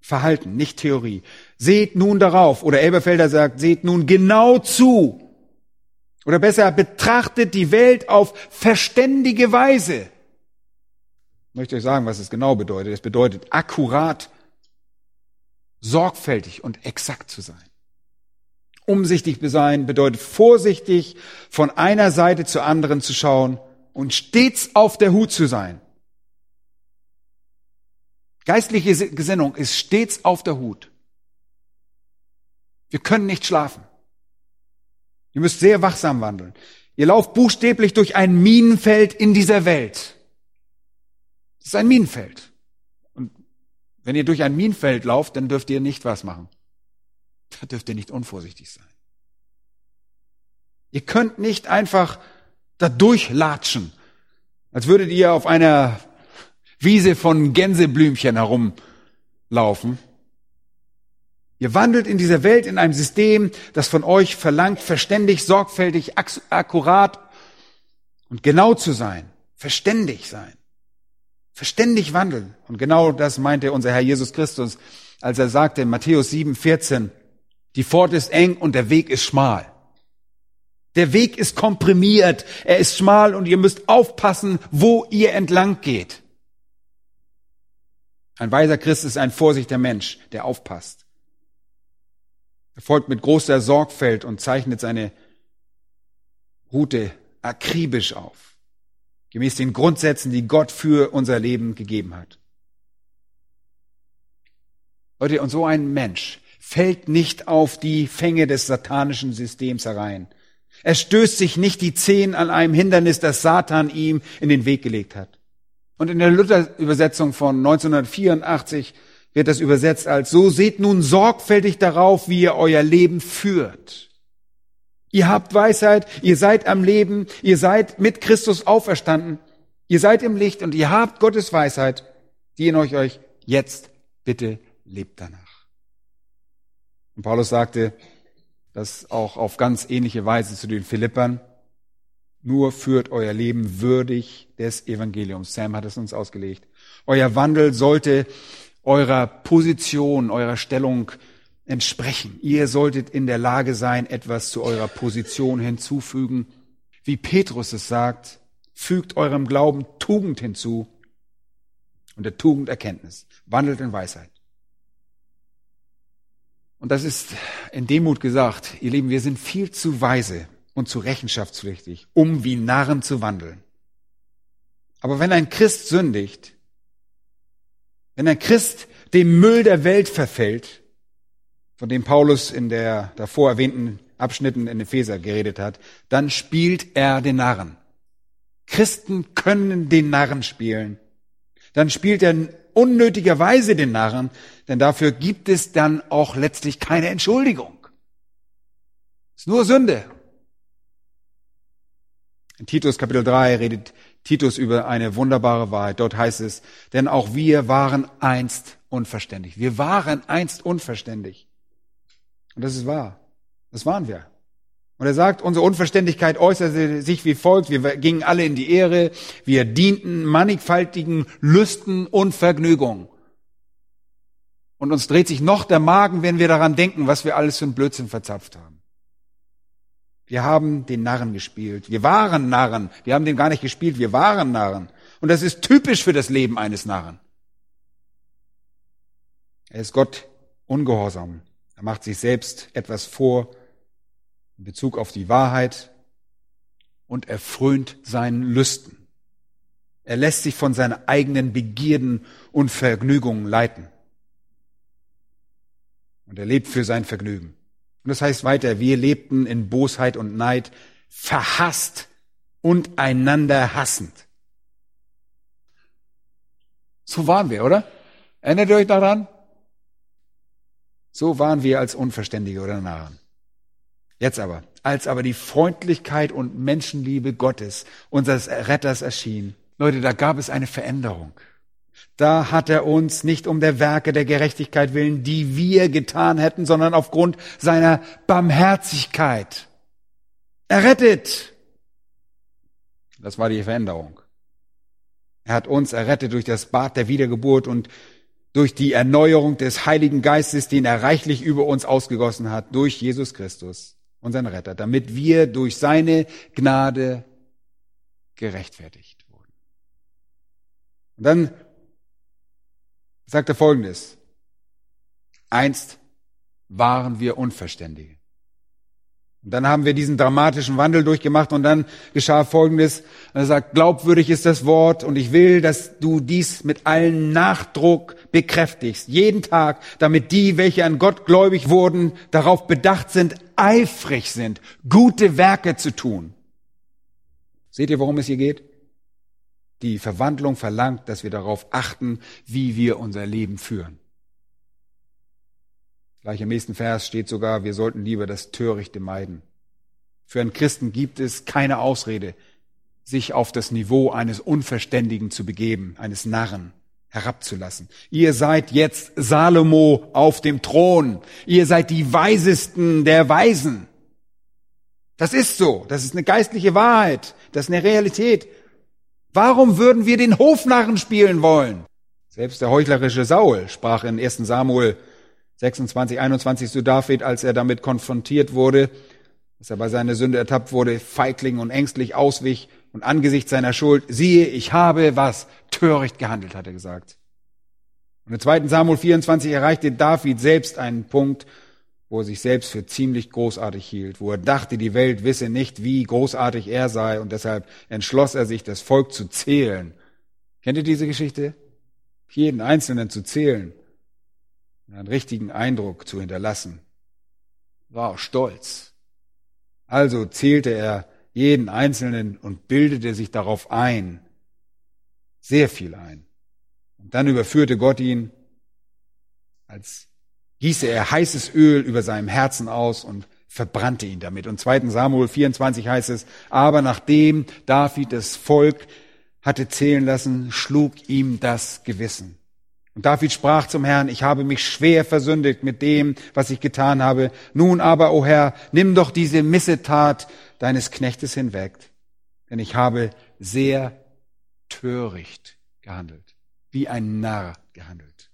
Verhalten, nicht Theorie. Seht nun darauf, oder Elberfelder sagt, seht nun genau zu. Oder besser, betrachtet die Welt auf verständige Weise. Ich möchte euch sagen, was es genau bedeutet. Es bedeutet akkurat, sorgfältig und exakt zu sein. Umsichtig sein bedeutet vorsichtig von einer Seite zur anderen zu schauen und stets auf der Hut zu sein. Geistliche Gesinnung ist stets auf der Hut. Wir können nicht schlafen. Ihr müsst sehr wachsam wandeln. Ihr lauft buchstäblich durch ein Minenfeld in dieser Welt. Es ist ein Minenfeld. Und wenn ihr durch ein Minenfeld lauft, dann dürft ihr nicht was machen. Da dürft ihr nicht unvorsichtig sein. Ihr könnt nicht einfach da durchlatschen, als würdet ihr auf einer Wiese von Gänseblümchen herumlaufen. Ihr wandelt in dieser Welt in einem System, das von euch verlangt, verständig, sorgfältig, akkurat und genau zu sein. Verständig sein. Verständig wandeln. Und genau das meinte unser Herr Jesus Christus, als er sagte in Matthäus 7, 14, die Pforte ist eng und der Weg ist schmal. Der Weg ist komprimiert, er ist schmal und ihr müsst aufpassen, wo ihr entlang geht. Ein weiser Christ ist ein vorsichtiger Mensch, der aufpasst. Er folgt mit großer Sorgfalt und zeichnet seine Route akribisch auf, gemäß den Grundsätzen, die Gott für unser Leben gegeben hat. Leute, und so ein Mensch fällt nicht auf die Fänge des satanischen Systems herein. Er stößt sich nicht die Zehen an einem Hindernis, das Satan ihm in den Weg gelegt hat. Und in der Luther-Übersetzung von 1984 wird das übersetzt als, so seht nun sorgfältig darauf, wie ihr euer Leben führt. Ihr habt Weisheit, ihr seid am Leben, ihr seid mit Christus auferstanden, ihr seid im Licht und ihr habt Gottes Weisheit, die in euch euch jetzt bitte lebt danach. Und Paulus sagte das auch auf ganz ähnliche Weise zu den Philippern. Nur führt euer Leben würdig des Evangeliums. Sam hat es uns ausgelegt. Euer Wandel sollte eurer Position, eurer Stellung entsprechen. Ihr solltet in der Lage sein, etwas zu eurer Position hinzufügen. Wie Petrus es sagt, fügt eurem Glauben Tugend hinzu und der Tugend Erkenntnis. Wandelt in Weisheit. Und das ist in Demut gesagt, ihr Lieben, wir sind viel zu weise, und zu rechenschaftspflichtig, um wie Narren zu wandeln. Aber wenn ein Christ sündigt, wenn ein Christ dem Müll der Welt verfällt, von dem Paulus in der davor erwähnten Abschnitten in Epheser geredet hat, dann spielt er den Narren. Christen können den Narren spielen. Dann spielt er unnötigerweise den Narren, denn dafür gibt es dann auch letztlich keine Entschuldigung. Es ist nur Sünde. In Titus Kapitel 3 redet Titus über eine wunderbare Wahrheit. Dort heißt es, denn auch wir waren einst unverständig. Wir waren einst unverständig. Und das ist wahr. Das waren wir. Und er sagt, unsere Unverständlichkeit äußerte sich wie folgt. Wir gingen alle in die Ehre. Wir dienten mannigfaltigen Lüsten und Vergnügungen. Und uns dreht sich noch der Magen, wenn wir daran denken, was wir alles für einen Blödsinn verzapft haben. Wir haben den Narren gespielt. Wir waren Narren. Wir haben den gar nicht gespielt. Wir waren Narren. Und das ist typisch für das Leben eines Narren. Er ist Gott ungehorsam. Er macht sich selbst etwas vor in Bezug auf die Wahrheit und er frönt seinen Lüsten. Er lässt sich von seinen eigenen Begierden und Vergnügungen leiten. Und er lebt für sein Vergnügen. Und das heißt weiter, wir lebten in Bosheit und Neid, verhasst und einander hassend. So waren wir, oder? Erinnert ihr euch daran? So waren wir als Unverständige oder Narren. Jetzt aber, als aber die Freundlichkeit und Menschenliebe Gottes, unseres Retters erschien, Leute, da gab es eine Veränderung. Da hat er uns nicht um der Werke der Gerechtigkeit willen, die wir getan hätten, sondern aufgrund seiner Barmherzigkeit errettet. Das war die Veränderung. Er hat uns errettet durch das Bad der Wiedergeburt und durch die Erneuerung des Heiligen Geistes, den er reichlich über uns ausgegossen hat, durch Jesus Christus, unseren Retter, damit wir durch seine Gnade gerechtfertigt wurden. Und dann sagt er Folgendes. Einst waren wir Unverständige. Und dann haben wir diesen dramatischen Wandel durchgemacht und dann geschah Folgendes. Er sagt, glaubwürdig ist das Wort und ich will, dass du dies mit allen Nachdruck bekräftigst, jeden Tag, damit die, welche an Gott gläubig wurden, darauf bedacht sind, eifrig sind, gute Werke zu tun. Seht ihr, worum es hier geht? Die Verwandlung verlangt, dass wir darauf achten, wie wir unser Leben führen. Gleich im nächsten Vers steht sogar, wir sollten lieber das Törichte meiden. Für einen Christen gibt es keine Ausrede, sich auf das Niveau eines Unverständigen zu begeben, eines Narren herabzulassen. Ihr seid jetzt Salomo auf dem Thron. Ihr seid die Weisesten der Weisen. Das ist so. Das ist eine geistliche Wahrheit. Das ist eine Realität. Warum würden wir den Hofnarren spielen wollen? Selbst der heuchlerische Saul sprach in 1 Samuel 26, 21 zu David, als er damit konfrontiert wurde, dass er bei seiner Sünde ertappt wurde, feigling und ängstlich auswich und angesichts seiner Schuld, siehe, ich habe was töricht gehandelt, hat er gesagt. Und im 2. Samuel 24 erreichte David selbst einen Punkt, wo er sich selbst für ziemlich großartig hielt, wo er dachte, die Welt wisse nicht, wie großartig er sei und deshalb entschloss er sich, das Volk zu zählen. Kennt ihr diese Geschichte? Jeden Einzelnen zu zählen einen richtigen Eindruck zu hinterlassen. War auch stolz. Also zählte er jeden Einzelnen und bildete sich darauf ein, sehr viel ein. Und dann überführte Gott ihn, als gieße er heißes Öl über seinem Herzen aus und verbrannte ihn damit. Und 2. Samuel 24 heißt es, aber nachdem David das Volk hatte zählen lassen, schlug ihm das Gewissen. Und David sprach zum Herrn, ich habe mich schwer versündigt mit dem, was ich getan habe. Nun aber, o oh Herr, nimm doch diese Missetat deines Knechtes hinweg, denn ich habe sehr töricht gehandelt, wie ein Narr gehandelt.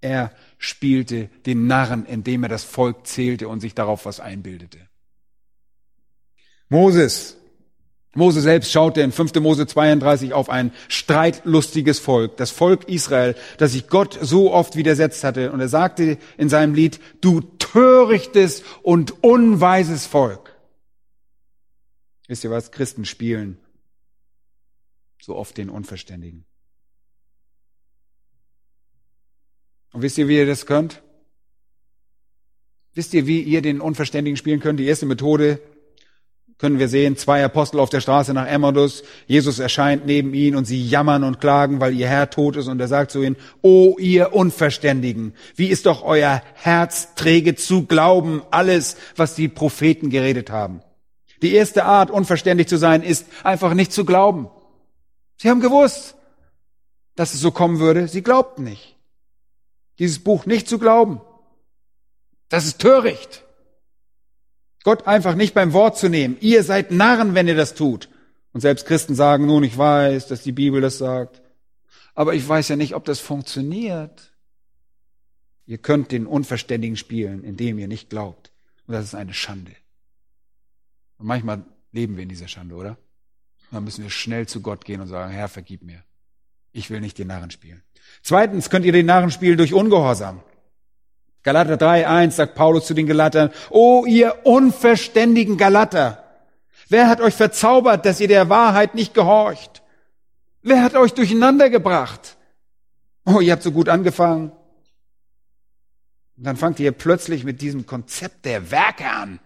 Er spielte den Narren, indem er das Volk zählte und sich darauf was einbildete. Moses Mose selbst schaute in 5. Mose 32 auf ein streitlustiges Volk, das Volk Israel, das sich Gott so oft widersetzt hatte. Und er sagte in seinem Lied, du törichtes und unweises Volk. Wisst ihr was? Christen spielen so oft den Unverständigen. Und wisst ihr, wie ihr das könnt? Wisst ihr, wie ihr den Unverständigen spielen könnt? Die erste Methode können wir sehen, zwei Apostel auf der Straße nach Emmaus. Jesus erscheint neben ihnen und sie jammern und klagen, weil ihr Herr tot ist. Und er sagt zu ihnen, O ihr Unverständigen, wie ist doch euer Herz träge zu glauben, alles, was die Propheten geredet haben. Die erste Art, unverständlich zu sein, ist einfach nicht zu glauben. Sie haben gewusst, dass es so kommen würde. Sie glaubten nicht. Dieses Buch nicht zu glauben, das ist töricht. Gott einfach nicht beim Wort zu nehmen. Ihr seid Narren, wenn ihr das tut. Und selbst Christen sagen, nun, ich weiß, dass die Bibel das sagt. Aber ich weiß ja nicht, ob das funktioniert. Ihr könnt den Unverständigen spielen, indem ihr nicht glaubt. Und das ist eine Schande. Und manchmal leben wir in dieser Schande, oder? Und dann müssen wir schnell zu Gott gehen und sagen, Herr, vergib mir. Ich will nicht den Narren spielen. Zweitens könnt ihr den Narren spielen durch Ungehorsam. Galater 3, 1 sagt Paulus zu den Galatern, O ihr unverständigen Galater, wer hat euch verzaubert, dass ihr der Wahrheit nicht gehorcht? Wer hat euch durcheinander gebracht? Oh, ihr habt so gut angefangen. Und dann fangt ihr plötzlich mit diesem Konzept der Werke an.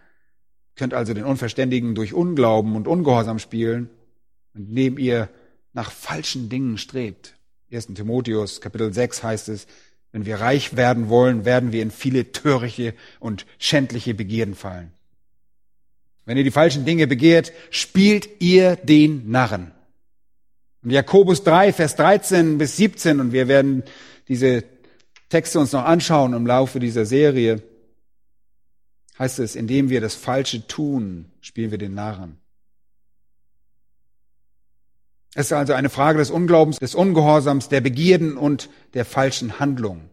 Könnt also den Unverständigen durch Unglauben und Ungehorsam spielen, indem ihr nach falschen Dingen strebt. 1. Timotheus Kapitel 6 heißt es, wenn wir reich werden wollen, werden wir in viele törichte und schändliche Begierden fallen. Wenn ihr die falschen Dinge begehrt, spielt ihr den Narren. Und Jakobus 3, Vers 13 bis 17, und wir werden diese Texte uns noch anschauen im Laufe dieser Serie, heißt es, indem wir das Falsche tun, spielen wir den Narren. Es ist also eine Frage des Unglaubens, des Ungehorsams, der Begierden und der falschen Handlung.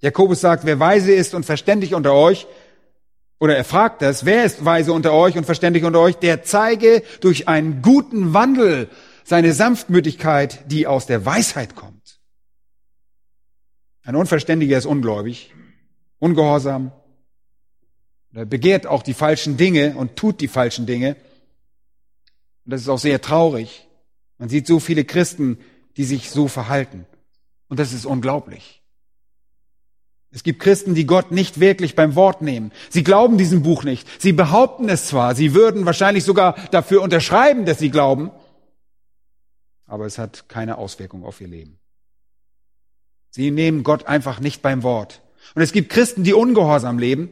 Jakobus sagt, wer weise ist und verständig unter euch, oder er fragt das, wer ist weise unter euch und verständig unter euch, der zeige durch einen guten Wandel seine Sanftmütigkeit, die aus der Weisheit kommt. Ein Unverständiger ist ungläubig, ungehorsam, er begehrt auch die falschen Dinge und tut die falschen Dinge. Und das ist auch sehr traurig. Man sieht so viele Christen, die sich so verhalten. Und das ist unglaublich. Es gibt Christen, die Gott nicht wirklich beim Wort nehmen. Sie glauben diesem Buch nicht. Sie behaupten es zwar, sie würden wahrscheinlich sogar dafür unterschreiben, dass sie glauben, aber es hat keine Auswirkung auf ihr Leben. Sie nehmen Gott einfach nicht beim Wort. Und es gibt Christen, die ungehorsam leben.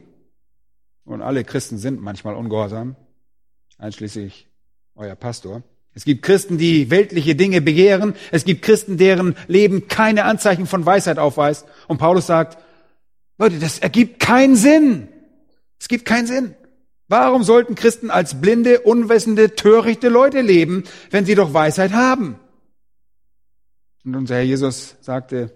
Und alle Christen sind manchmal ungehorsam, einschließlich euer Pastor. Es gibt Christen, die weltliche Dinge begehren. Es gibt Christen, deren Leben keine Anzeichen von Weisheit aufweist. Und Paulus sagt, Leute, das ergibt keinen Sinn. Es gibt keinen Sinn. Warum sollten Christen als blinde, unwissende, törichte Leute leben, wenn sie doch Weisheit haben? Und unser Herr Jesus sagte,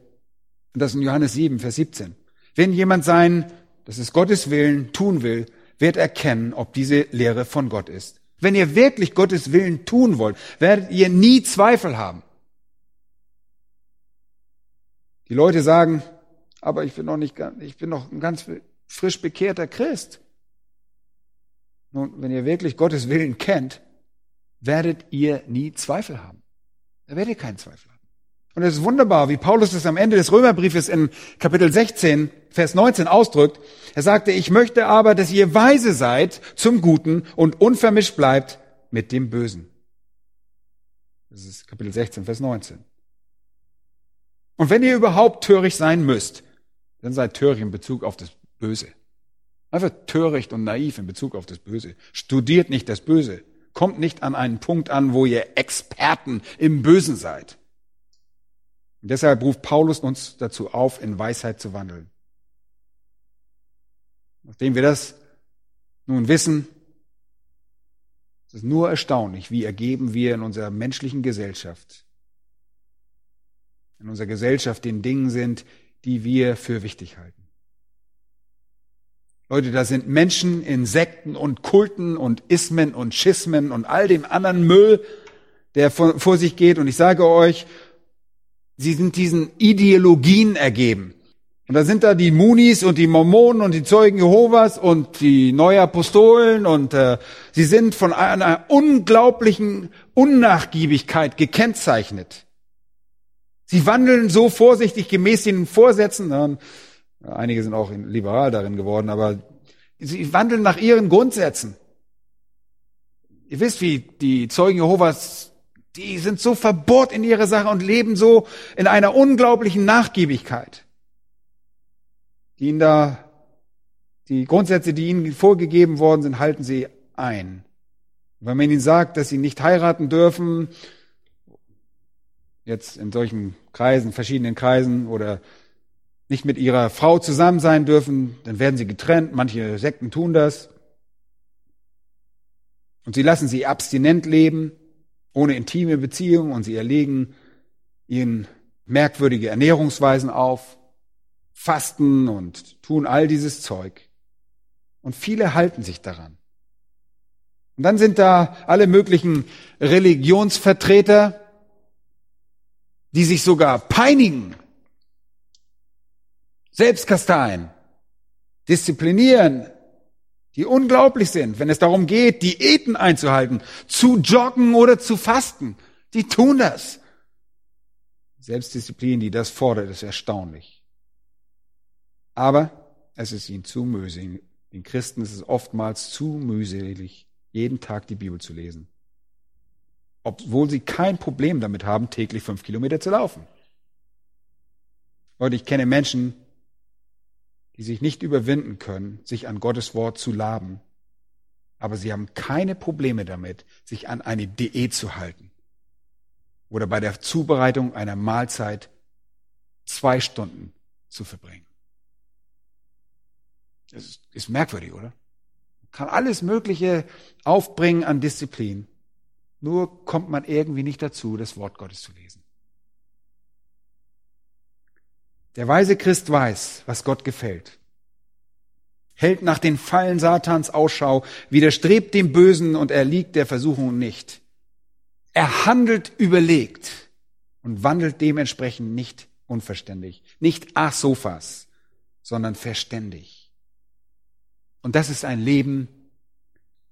das in Johannes 7, Vers 17. Wenn jemand sein, das ist Gottes Willen, tun will, wird erkennen, ob diese Lehre von Gott ist. Wenn ihr wirklich Gottes Willen tun wollt, werdet ihr nie Zweifel haben. Die Leute sagen, aber ich bin noch nicht, ich bin noch ein ganz frisch bekehrter Christ. Nun, wenn ihr wirklich Gottes Willen kennt, werdet ihr nie Zweifel haben. Da werdet ihr keinen Zweifel haben. Und es ist wunderbar, wie Paulus es am Ende des Römerbriefes in Kapitel 16, Vers 19 ausdrückt. Er sagte, ich möchte aber, dass ihr weise seid zum Guten und unvermischt bleibt mit dem Bösen. Das ist Kapitel 16, Vers 19. Und wenn ihr überhaupt töricht sein müsst, dann seid töricht in Bezug auf das Böse. Einfach töricht und naiv in Bezug auf das Böse. Studiert nicht das Böse. Kommt nicht an einen Punkt an, wo ihr Experten im Bösen seid. Und deshalb ruft Paulus uns dazu auf, in Weisheit zu wandeln. Nachdem wir das nun wissen, ist es nur erstaunlich, wie ergeben wir in unserer menschlichen Gesellschaft, in unserer Gesellschaft den Dingen sind, die wir für wichtig halten. Leute, da sind Menschen in Sekten und Kulten und Ismen und Schismen und all dem anderen Müll, der vor, vor sich geht. Und ich sage euch, Sie sind diesen Ideologien ergeben. Und da sind da die Munis und die Mormonen und die Zeugen Jehovas und die Neuapostolen und äh, sie sind von einer unglaublichen Unnachgiebigkeit gekennzeichnet. Sie wandeln so vorsichtig gemäß den Vorsätzen, ja, einige sind auch liberal darin geworden, aber sie wandeln nach ihren Grundsätzen. Ihr wisst, wie die Zeugen Jehovas die sind so verbohrt in ihre Sache und leben so in einer unglaublichen Nachgiebigkeit. Die ihnen da, die Grundsätze, die ihnen vorgegeben worden sind, halten sie ein. wenn man ihnen sagt, dass sie nicht heiraten dürfen, jetzt in solchen Kreisen, verschiedenen Kreisen oder nicht mit ihrer Frau zusammen sein dürfen, dann werden sie getrennt. Manche Sekten tun das. Und sie lassen sie abstinent leben, ohne intime Beziehung und sie erlegen ihnen merkwürdige Ernährungsweisen auf, fasten und tun all dieses Zeug. Und viele halten sich daran. Und dann sind da alle möglichen Religionsvertreter, die sich sogar peinigen, selbstkasteien, disziplinieren, die unglaublich sind, wenn es darum geht, Diäten einzuhalten, zu joggen oder zu fasten. Die tun das. Selbstdisziplin, die das fordert, ist erstaunlich. Aber es ist ihnen zu mühselig. Den Christen ist es oftmals zu mühselig, jeden Tag die Bibel zu lesen. Obwohl sie kein Problem damit haben, täglich fünf Kilometer zu laufen. Leute, ich kenne Menschen, die sich nicht überwinden können, sich an Gottes Wort zu laben. Aber sie haben keine Probleme damit, sich an eine Diät zu halten. Oder bei der Zubereitung einer Mahlzeit zwei Stunden zu verbringen. Das ist, merkwürdig, oder? Man kann alles Mögliche aufbringen an Disziplin. Nur kommt man irgendwie nicht dazu, das Wort Gottes zu lesen. Der weise Christ weiß, was Gott gefällt. Hält nach den Fallen Satans Ausschau, widerstrebt dem Bösen und erliegt der Versuchung nicht. Er handelt überlegt und wandelt dementsprechend nicht unverständlich, nicht asofas, sondern verständig. Und das ist ein Leben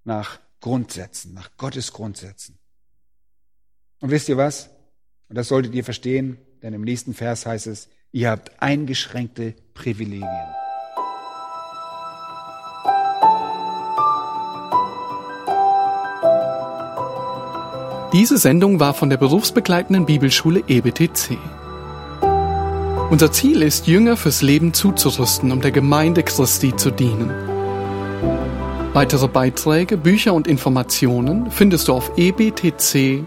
nach Grundsätzen, nach Gottes Grundsätzen. Und wisst ihr was? Und das solltet ihr verstehen, denn im nächsten Vers heißt es, Ihr habt eingeschränkte Privilegien. Diese Sendung war von der berufsbegleitenden Bibelschule EBTC. Unser Ziel ist, Jünger fürs Leben zuzurüsten, um der Gemeinde Christi zu dienen. Weitere Beiträge, Bücher und Informationen findest du auf ebtc.org.